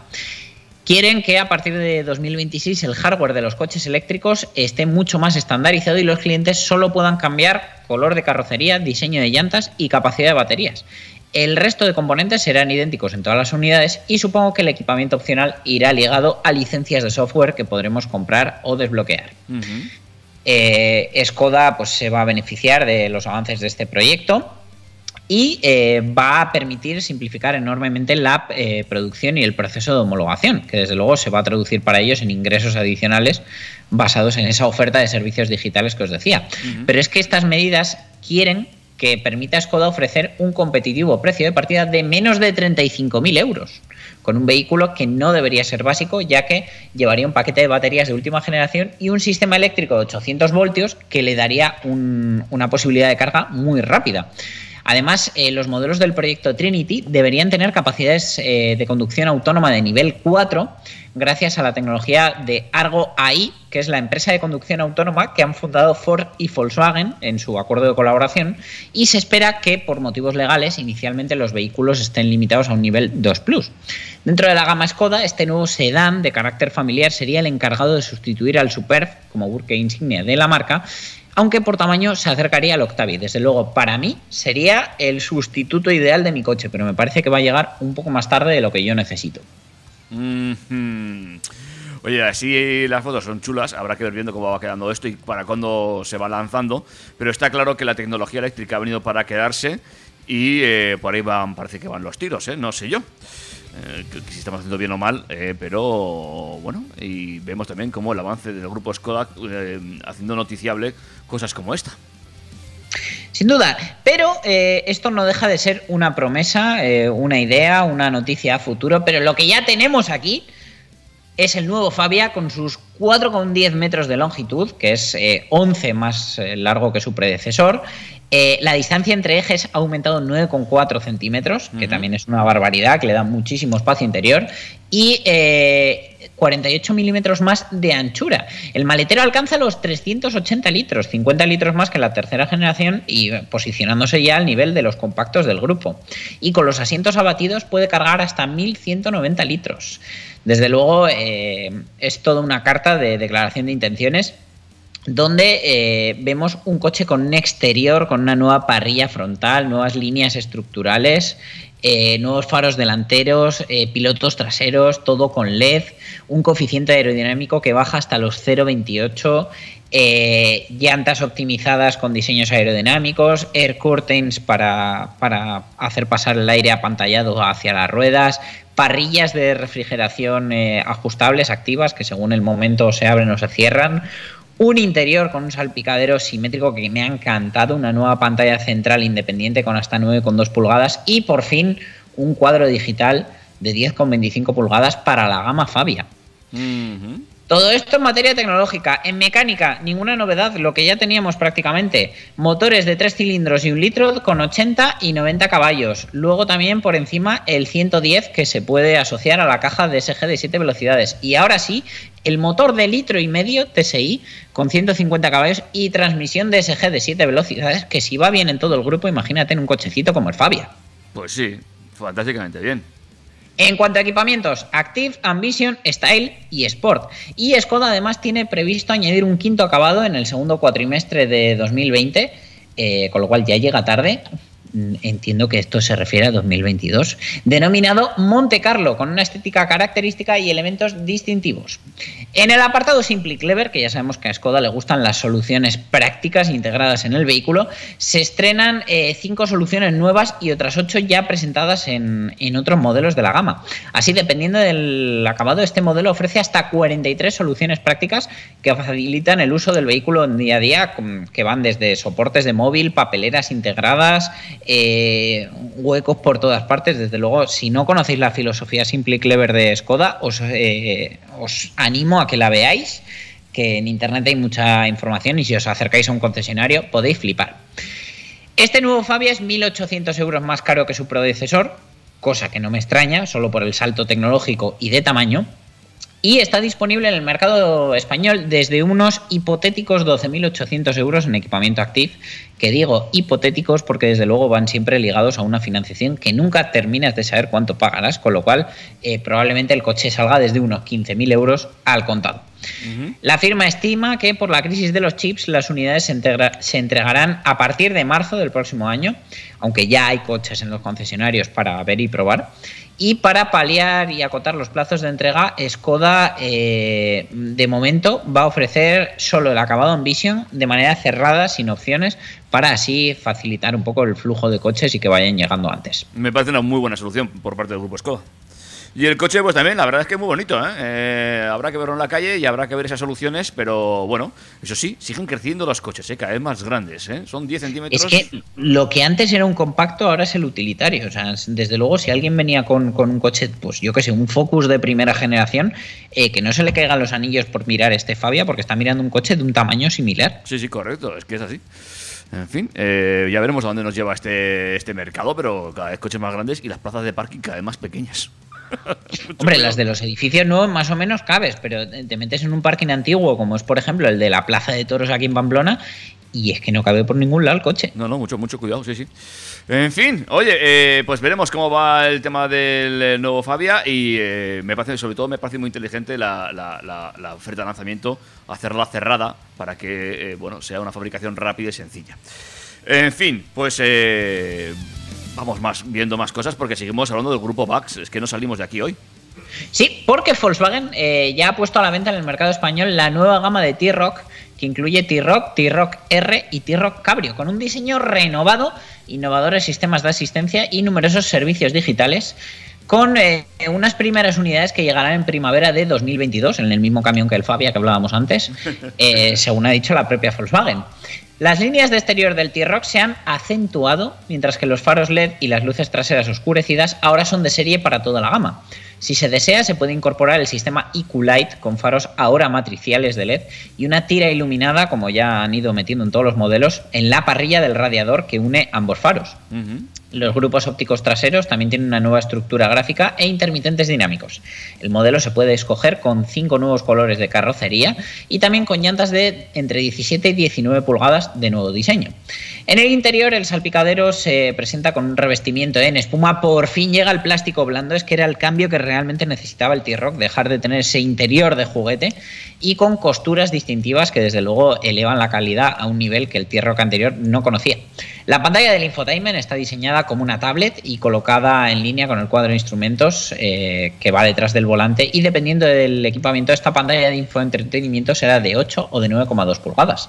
F: Quieren que a partir de 2026 el hardware de los coches eléctricos esté mucho más estandarizado y los clientes solo puedan cambiar color de carrocería, diseño de llantas y capacidad de baterías. El resto de componentes serán idénticos en todas las unidades y supongo que el equipamiento opcional irá ligado a licencias de software que podremos comprar o desbloquear. Eh, Skoda pues, se va a beneficiar de los avances de este proyecto y eh, va a permitir simplificar enormemente la eh, producción y el proceso de homologación, que desde luego se va a traducir para ellos en ingresos adicionales basados en esa oferta de servicios digitales que os decía. Pero es que estas medidas quieren que permita a Skoda ofrecer un competitivo precio de partida de menos de 35.000 euros, con un vehículo que no debería ser básico, ya que llevaría un paquete de baterías de última generación y un sistema eléctrico de 800 voltios que le daría un- una posibilidad de carga muy rápida. Además, eh, los modelos del proyecto Trinity deberían tener capacidades eh, de conducción autónoma de nivel 4 gracias a la tecnología de Argo AI, que es la empresa de conducción autónoma que han fundado Ford y Volkswagen en su acuerdo de colaboración y se espera que por motivos legales inicialmente los vehículos estén limitados a un nivel 2 ⁇ Dentro de la gama Skoda, este nuevo sedán de carácter familiar sería el encargado de sustituir al Superb como buque insignia de la marca aunque por tamaño se acercaría al Octavia. Desde luego, para mí sería el sustituto ideal de mi coche, pero me parece que va a llegar un poco más tarde de lo que yo necesito.
E: Mhm. Oye, así las fotos son chulas, habrá que ver viendo cómo va quedando esto y para cuándo se va lanzando, pero está claro que la tecnología eléctrica ha venido para quedarse y eh, por ahí van, parece que van los tiros, ¿eh? no sé yo. Eh, si estamos haciendo bien o mal, eh, pero bueno, y vemos también cómo el avance del grupo Skoda eh, haciendo noticiable cosas como esta.
F: Sin duda, pero esto no deja de ser una promesa, una idea, una noticia a futuro, pero lo que ya tenemos aquí es el nuevo Fabia con sus 4,10 metros de longitud, que es eh, 11 más eh, largo que su predecesor. Eh, la distancia entre ejes ha aumentado 9,4 centímetros, que también es una barbaridad, que le da muchísimo espacio interior, y eh, 48 milímetros más de anchura. El maletero alcanza los 380 litros, 50 litros más que la tercera generación y posicionándose ya al nivel de los compactos del grupo. Y con los asientos abatidos puede cargar hasta 1190 litros. Desde luego eh, es toda una carta de declaración de intenciones donde eh, vemos un coche con un exterior, con una nueva parrilla frontal, nuevas líneas estructurales, eh, nuevos faros delanteros, eh, pilotos traseros, todo con LED, un coeficiente aerodinámico que baja hasta los 0,28, eh, llantas optimizadas con diseños aerodinámicos, air curtains para, para hacer pasar el aire apantallado hacia las ruedas, parrillas de refrigeración ajustables, activas, que según el momento se abren o se cierran, un interior con un salpicadero simétrico que me ha encantado, una nueva pantalla central independiente con hasta 9,2 pulgadas y por fin un cuadro digital de 10,25 pulgadas para la gama Fabia. Todo esto en materia tecnológica. En mecánica, ninguna novedad, lo que ya teníamos prácticamente. Motores de 3 cilindros y un litro con 80 y 90 caballos. Luego también por encima el 110 que se puede asociar a la caja DSG de 7 velocidades. Y ahora sí, el motor de litro y medio TSI con 150 caballos y transmisión DSG de 7 velocidades, que si va bien en todo el grupo, imagínate en un cochecito como el Fabia.
E: Pues sí, fantásticamente bien.
F: En cuanto a equipamientos, Active, Ambition, Style y Sport. Y Skoda además tiene previsto añadir un quinto acabado en el segundo cuatrimestre de 2020, eh, con lo cual ya llega tarde. Entiendo que esto se refiere a 2022, denominado Monte Carlo, con una estética característica y elementos distintivos. En el apartado Simple y Clever, que ya sabemos que a Skoda le gustan las soluciones prácticas integradas en el vehículo, se estrenan eh, cinco soluciones nuevas y otras ocho ya presentadas en, en otros modelos de la gama. Así, dependiendo del acabado, este modelo ofrece hasta 43 soluciones prácticas que facilitan el uso del vehículo en día a día, que van desde soportes de móvil, papeleras integradas, eh, huecos por todas partes. Desde luego, si no conocéis la filosofía simple y clever de Skoda, os, eh, os animo a que la veáis, que en internet hay mucha información y si os acercáis a un concesionario podéis flipar. Este nuevo Fabia es 1.800 euros más caro que su predecesor, cosa que no me extraña, solo por el salto tecnológico y de tamaño. Y está disponible en el mercado español desde unos hipotéticos 12.800 euros en equipamiento Active, que digo hipotéticos porque desde luego van siempre ligados a una financiación que nunca terminas de saber cuánto pagarás, con lo cual eh, probablemente el coche salga desde unos 15.000 euros al contado. La firma estima que por la crisis de los chips las unidades se, entregarán a partir de marzo del próximo año, aunque ya hay coches en los concesionarios para ver y probar. Y para paliar y acotar los plazos de entrega, Skoda eh, de momento va a ofrecer solo el acabado en Vision de manera cerrada, sin opciones, para así facilitar un poco el flujo de coches y que vayan llegando antes.
E: Me parece una muy buena solución por parte del grupo Skoda. Y el coche, pues también, la verdad es que es muy bonito, ¿eh? Eh, habrá que verlo en la calle y habrá que ver esas soluciones, pero bueno, eso sí, siguen creciendo los coches, ¿eh? cada vez más grandes, ¿eh? Son 10 centímetros.
F: Es que lo que antes era un compacto ahora es el utilitario. O sea, desde luego, si alguien venía con, con un coche, pues yo que sé, un Focus de primera generación, que no se le caigan los anillos por mirar este Fabia, porque está mirando un coche de un tamaño similar.
E: Sí, sí, correcto, es que es así. En fin, eh, ya veremos a dónde nos lleva este, este mercado, pero cada vez coches más grandes y las plazas de parking cada vez más pequeñas.
F: Hombre, las de los edificios nuevos más o menos cabes, pero te metes en un parking antiguo, como es por ejemplo el de la Plaza de Toros aquí en Pamplona, y es que no cabe por ningún lado el coche.
E: No, no, mucho, mucho cuidado, sí, sí. En fin, oye, eh, pues veremos cómo va el tema del eh, nuevo Fabia y eh, me parece, sobre todo, me parece muy inteligente la, la- la- la oferta de lanzamiento, hacerla cerrada para que, eh, bueno, sea una fabricación rápida y sencilla. En fin, pues eh, vamos más viendo más cosas porque seguimos hablando del grupo Vax, es que no salimos de aquí hoy.
F: Sí, porque Volkswagen eh, ya ha puesto a la venta en el mercado español la nueva gama de T-Rock, que incluye T-Rock, T-Rock R y T-Rock Cabrio, con un diseño renovado, innovadores sistemas de asistencia y numerosos servicios digitales, con eh, unas primeras unidades que llegarán en primavera de 2022, en el mismo camión que el Fabia que hablábamos antes, eh, según ha dicho la propia Volkswagen. Las líneas de exterior del T-Rock se han acentuado, mientras que los faros LED y las luces traseras oscurecidas ahora son de serie para toda la gama. Si se desea, se puede incorporar el sistema EQ Light con faros ahora matriciales de LED y una tira iluminada, como ya han ido metiendo en todos los modelos, en la parrilla del radiador que une ambos faros. Los grupos ópticos traseros también tienen una nueva estructura gráfica e intermitentes dinámicos. El modelo se puede escoger con cinco nuevos colores de carrocería y también con llantas de entre 17 y 19 pulgadas de nuevo diseño. En el interior el salpicadero se presenta con un revestimiento en espuma. Por fin llega el plástico blando, es que era el cambio que realmente necesitaba el T-Rock, dejar de tener ese interior de juguete y con costuras distintivas que desde luego elevan la calidad a un nivel que el T-Rock anterior no conocía. La pantalla del infotainment está diseñada como una tablet y colocada en línea con el cuadro de instrumentos eh, que va detrás del volante y dependiendo del equipamiento esta pantalla de infoentretenimiento será de 8 o de 9,2 pulgadas.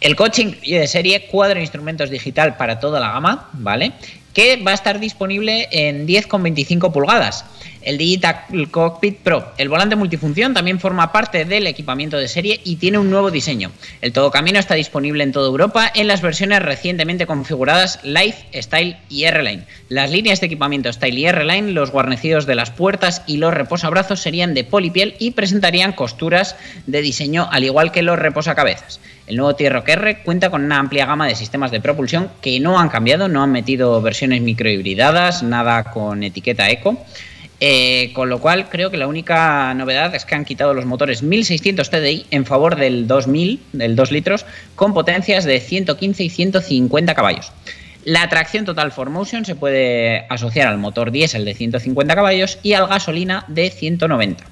F: El incluye de serie cuadro de instrumentos digital para toda la gama, ¿vale? Que va a estar disponible en 10,25 pulgadas. El Digital Cockpit Pro. El volante multifunción también forma parte del equipamiento de serie y tiene un nuevo diseño. El todocamino está disponible en toda Europa en las versiones recientemente configuradas Life, Style y R-Line. Las líneas de equipamiento Style y R-Line, los guarnecidos de las puertas y los reposabrazos serían de polipiel y presentarían costuras de diseño al igual que los reposacabezas. El nuevo T-Rock R cuenta con una amplia gama de sistemas de propulsión que no han cambiado, no han metido versiones microhibridadas, nada con etiqueta eco. Eh, con lo cual creo que la única novedad es que han quitado los motores 1600 TDI en favor del 2000, del 2 litros, con potencias de 115 y 150 caballos. La tracción total 4Motion se puede asociar al motor diésel de 150 caballos y al gasolina de 190.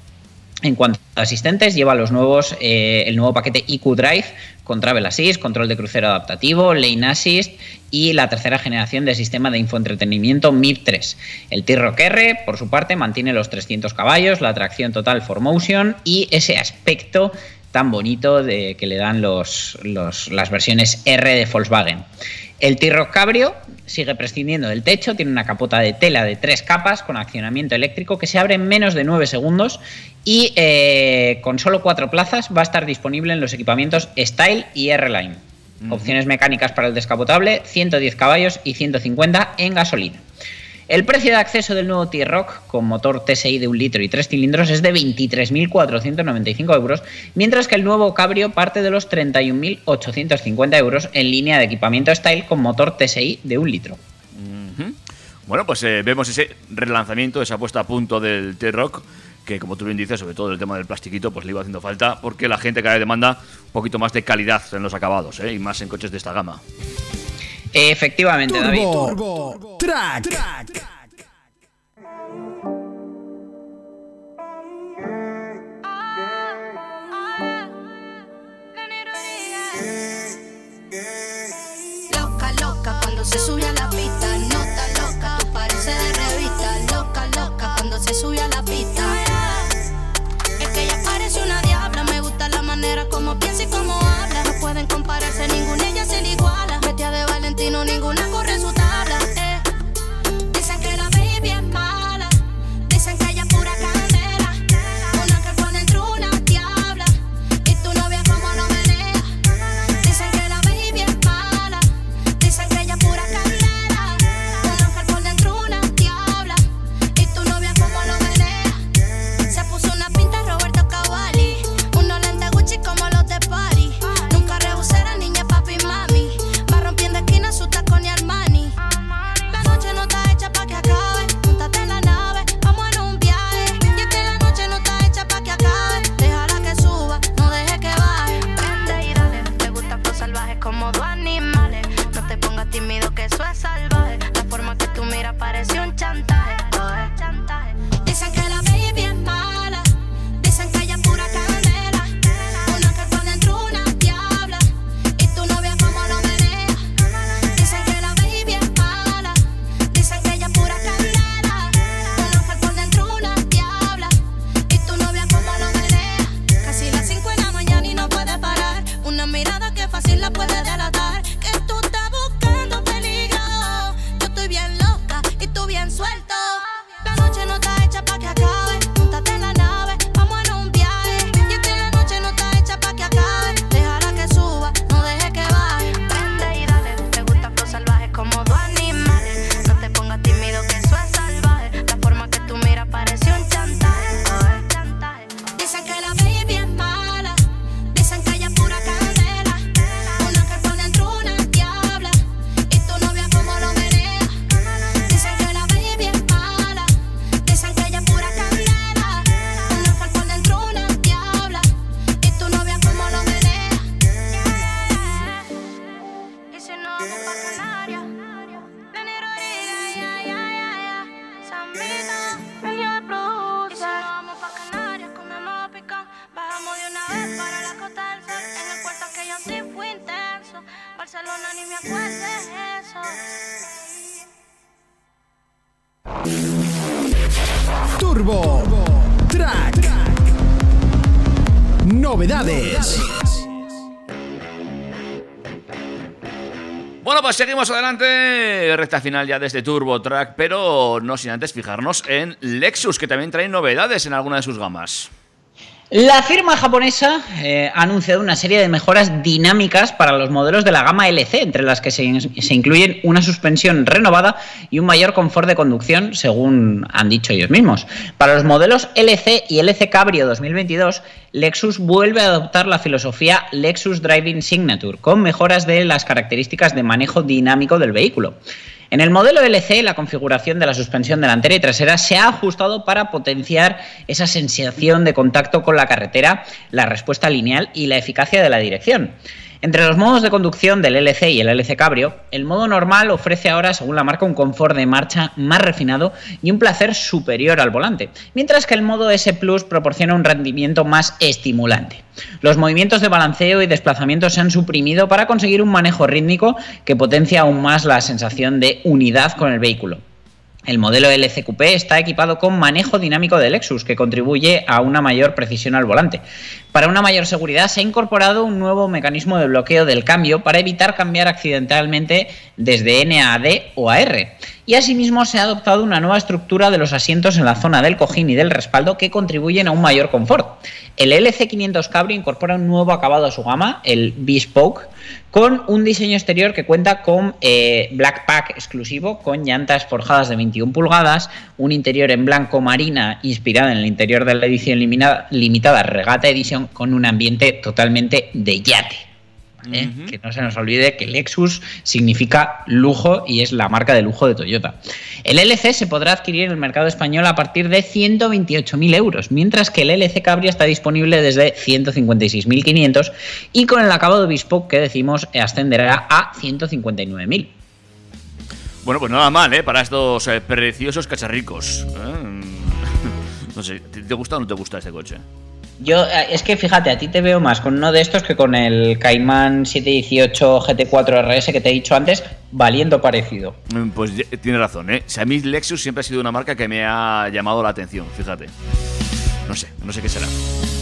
F: En cuanto a asistentes, lleva los nuevos, eh, el nuevo paquete IQ Drive con Travel Assist, control de crucero adaptativo, Lane Assist y la tercera generación del sistema de infoentretenimiento MIP 3. El T-Rock R, por su parte, mantiene los 300 caballos, la tracción total 4Motion y ese aspecto tan bonito que le dan los- las versiones R de Volkswagen. El T-Rock Cabrio sigue prescindiendo del techo, tiene una capota de tela de tres capas con accionamiento eléctrico que se abre en menos de 9 segundos y eh, con solo cuatro plazas va a estar disponible en los equipamientos Style y R-Line. Opciones mecánicas para el descapotable, 110 caballos y 150 en gasolina. El precio de acceso del nuevo T-Rock con motor TSI de un litro y tres cilindros es de 23.495 euros, mientras que el nuevo Cabrio parte de los 31.850 euros en línea de equipamiento Style con motor TSI de un litro.
E: Bueno, pues eh, vemos ese relanzamiento, esa puesta a punto del T-Rock que como tú bien dices, sobre todo el tema del plastiquito, pues le iba haciendo falta porque la gente cada vez demanda un poquito más de calidad en los acabados, ¿eh? y más en coches de esta gama.
K: Efectivamente, David.
E: Seguimos adelante, recta final ya desde Turbo Track, pero no sin antes fijarnos en Lexus, que también trae novedades en alguna de sus gamas.
K: La firma japonesa eh, ha anunciado una serie de mejoras dinámicas para los modelos de la gama LC, entre las que se, se incluyen una suspensión renovada y un mayor confort de conducción, según han dicho ellos mismos. Para los modelos LC y LC Cabrio 2022, Lexus vuelve a adoptar la filosofía Lexus Driving Signature, con mejoras de las características de manejo dinámico del vehículo. En el modelo LC, la configuración de la suspensión delantera y trasera se ha ajustado para potenciar esa sensación de contacto con la carretera, la respuesta lineal y la eficacia de la dirección. Entre los modos de conducción del LC y el LC Cabrio, el modo normal ofrece ahora, según la marca, un confort de marcha más refinado y un placer superior al volante, mientras que el modo S Plus proporciona un rendimiento más estimulante. Los movimientos de balanceo y desplazamiento se han suprimido para conseguir un manejo rítmico que potencia aún más la sensación de unidad con el vehículo. El modelo LCQP está equipado con manejo dinámico de Lexus, que contribuye a una mayor precisión al volante. Para una mayor seguridad se ha incorporado un nuevo mecanismo de bloqueo del cambio para evitar cambiar accidentalmente desde N a D o a R. Y asimismo se ha adoptado una nueva estructura de los asientos en la zona del cojín y del respaldo que contribuyen a un mayor confort. El LC500 Cabrio incorpora un nuevo acabado a su gama, el Bespoke, con un diseño exterior que cuenta con eh, Black Pack exclusivo, con llantas forjadas de 21 pulgadas, un interior en blanco marina inspirado en el interior de la edición limitada, Regata Edition, con un ambiente totalmente de yate.
F: ¿eh? Que no se nos olvide que Lexus significa lujo y es la marca de lujo de Toyota. El LC se podrá adquirir en el mercado español a partir de 128.000 euros, mientras que el LC Cabrio está disponible desde 156.500 y con el acabado bespoke que decimos ascenderá a 159.000.
E: Bueno, pues nada mal, ¿eh? Para estos eh, preciosos cacharricos. ¿eh? No sé, ¿te te gusta o no te gusta este coche?
F: Yo, eh, es que fíjate, a ti te veo más con uno de estos que con el Cayman 718 GT4 RS que te he dicho antes, valiendo parecido.
E: Mm, Pues tiene razón, ¿eh? O sea, a mí Lexus siempre ha sido una marca que me ha llamado la atención, fíjate. No sé, no sé qué será.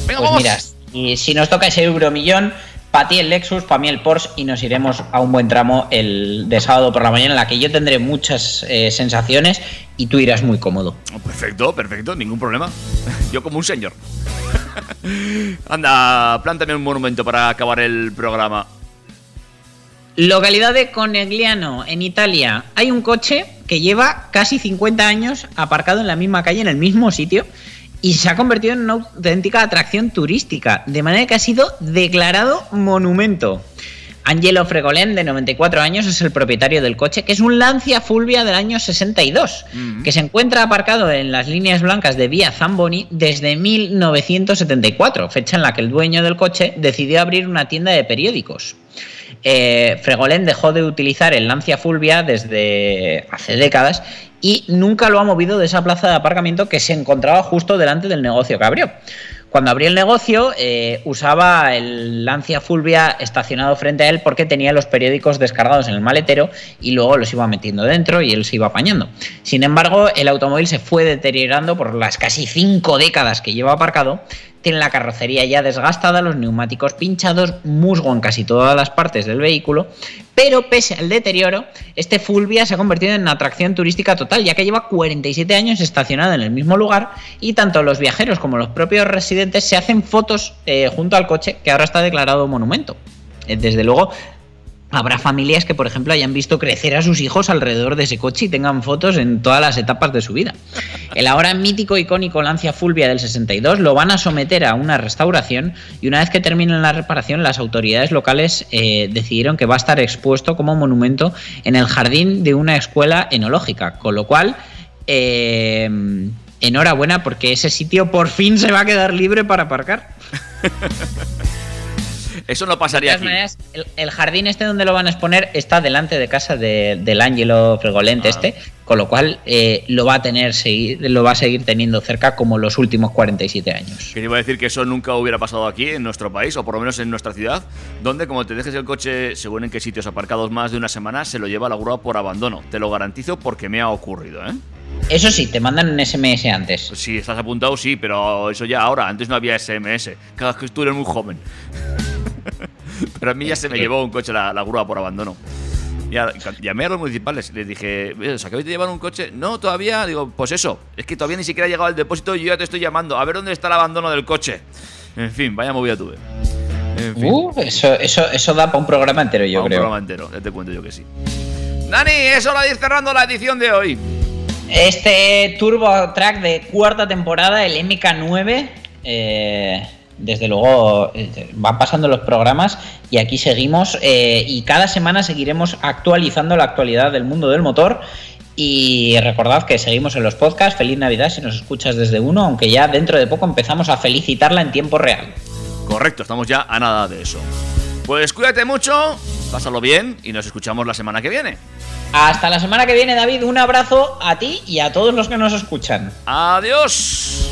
E: Venga,
F: Pues
E: vamos.
F: mira, y si nos toca ese euromillón, para ti el Lexus, para mí el Porsche y nos iremos a un buen tramo el de sábado por la mañana en la que yo tendré muchas eh, sensaciones y tú irás muy cómodo.
E: Perfecto, perfecto, ningún problema. Yo como un señor. Anda, plántame un monumento para acabar el programa.
F: Localidad de Conegliano, en Italia, hay un coche que lleva casi 50 años aparcado en la misma calle, en el mismo sitio, y se ha convertido en una auténtica atracción turística, de manera que ha sido declarado monumento. Angelo Fregolén, de 94 años, es el propietario del coche, que es un Lancia Fulvia del año 62, que se encuentra aparcado en las líneas blancas de Vía Zamboni desde 1974, fecha en la que el dueño del coche decidió abrir una tienda de periódicos. Eh, Fregolén dejó de utilizar el Lancia Fulvia desde hace décadas y nunca lo ha movido de esa plaza de aparcamiento que se encontraba justo delante del negocio que abrió. Cuando abrió el negocio, eh, usaba el Lancia Fulvia estacionado frente a él porque tenía los periódicos descargados en el maletero y luego los iba metiendo dentro y él se iba apañando. Sin embargo, el automóvil se fue deteriorando por las casi cinco décadas que lleva aparcado. Tiene la carrocería ya desgastada, los neumáticos pinchados, musgo en casi todas las partes del vehículo, pero pese al deterioro, este Fulvia se ha convertido en una atracción turística total, ya que lleva 47 años estacionado en el mismo lugar y tanto los viajeros como los propios residentes se hacen fotos eh, junto al coche que ahora está declarado monumento. Eh, Desde luego, Habrá familias que, por ejemplo, hayan visto crecer a sus hijos alrededor de ese coche y tengan fotos en todas las etapas de su vida. El ahora mítico icónico Lancia Fulvia del 62 lo van a someter a una restauración y una vez que terminen la reparación, las autoridades locales eh, decidieron que va a estar expuesto como monumento en el jardín de una escuela enológica, con lo cual... eh, enhorabuena porque ese sitio por fin se va a quedar libre para aparcar.
E: Eso no
F: De
E: pasaría
F: todas
E: aquí.
F: maneras, el, el jardín este donde lo van a exponer está delante de casa de- del Ángelo Fregolente
E: Ah.
F: este, con lo cual eh, lo va a tener seguir, lo va a seguir teniendo cerca como los últimos 47 años.
E: Que iba a decir que eso nunca hubiera pasado aquí en nuestro país, o por lo menos en nuestra ciudad, donde como te dejes el coche, según en qué sitios aparcados más de una semana, se lo lleva la grúa por abandono. Te lo garantizo porque me ha ocurrido, ¿eh?
F: Eso sí, te mandan un SMS antes.
E: Si estás apuntado, sí, pero eso ya ahora. Antes no había SMS. Cada vez que tú eres muy joven. pero a mí ya se me llevó un coche la, la grúa por abandono. Y a- llamé a los municipales, les dije, "Oye, ¿os acabáis de llevar un coche? No, todavía. Digo, pues eso, es que todavía ni siquiera ha llegado el depósito y yo ya te estoy llamando. A ver dónde está el abandono del coche. En fin, vaya movida tuve. En fin,
F: Uh, eso, eso, eso da para un programa entero, yo
E: pa' un
F: creo.
E: programa entero, ya te cuento yo que sí. Dani, es hora de ir cerrando la edición de hoy.
F: Este Turbo Track de cuarta temporada, el MK9, eh, desde luego eh, van pasando los programas y aquí seguimos eh, y cada semana seguiremos actualizando la actualidad del mundo del motor. Y recordad que seguimos en los podcasts. Feliz Navidad si nos escuchas desde uno, aunque ya dentro de poco empezamos a felicitarla en tiempo real.
E: Correcto, estamos ya a nada de eso. Pues cuídate mucho, pásalo bien y nos escuchamos la semana que viene.
F: Hasta la semana que viene, David. Un abrazo a ti y a todos los que nos escuchan.
E: Adiós.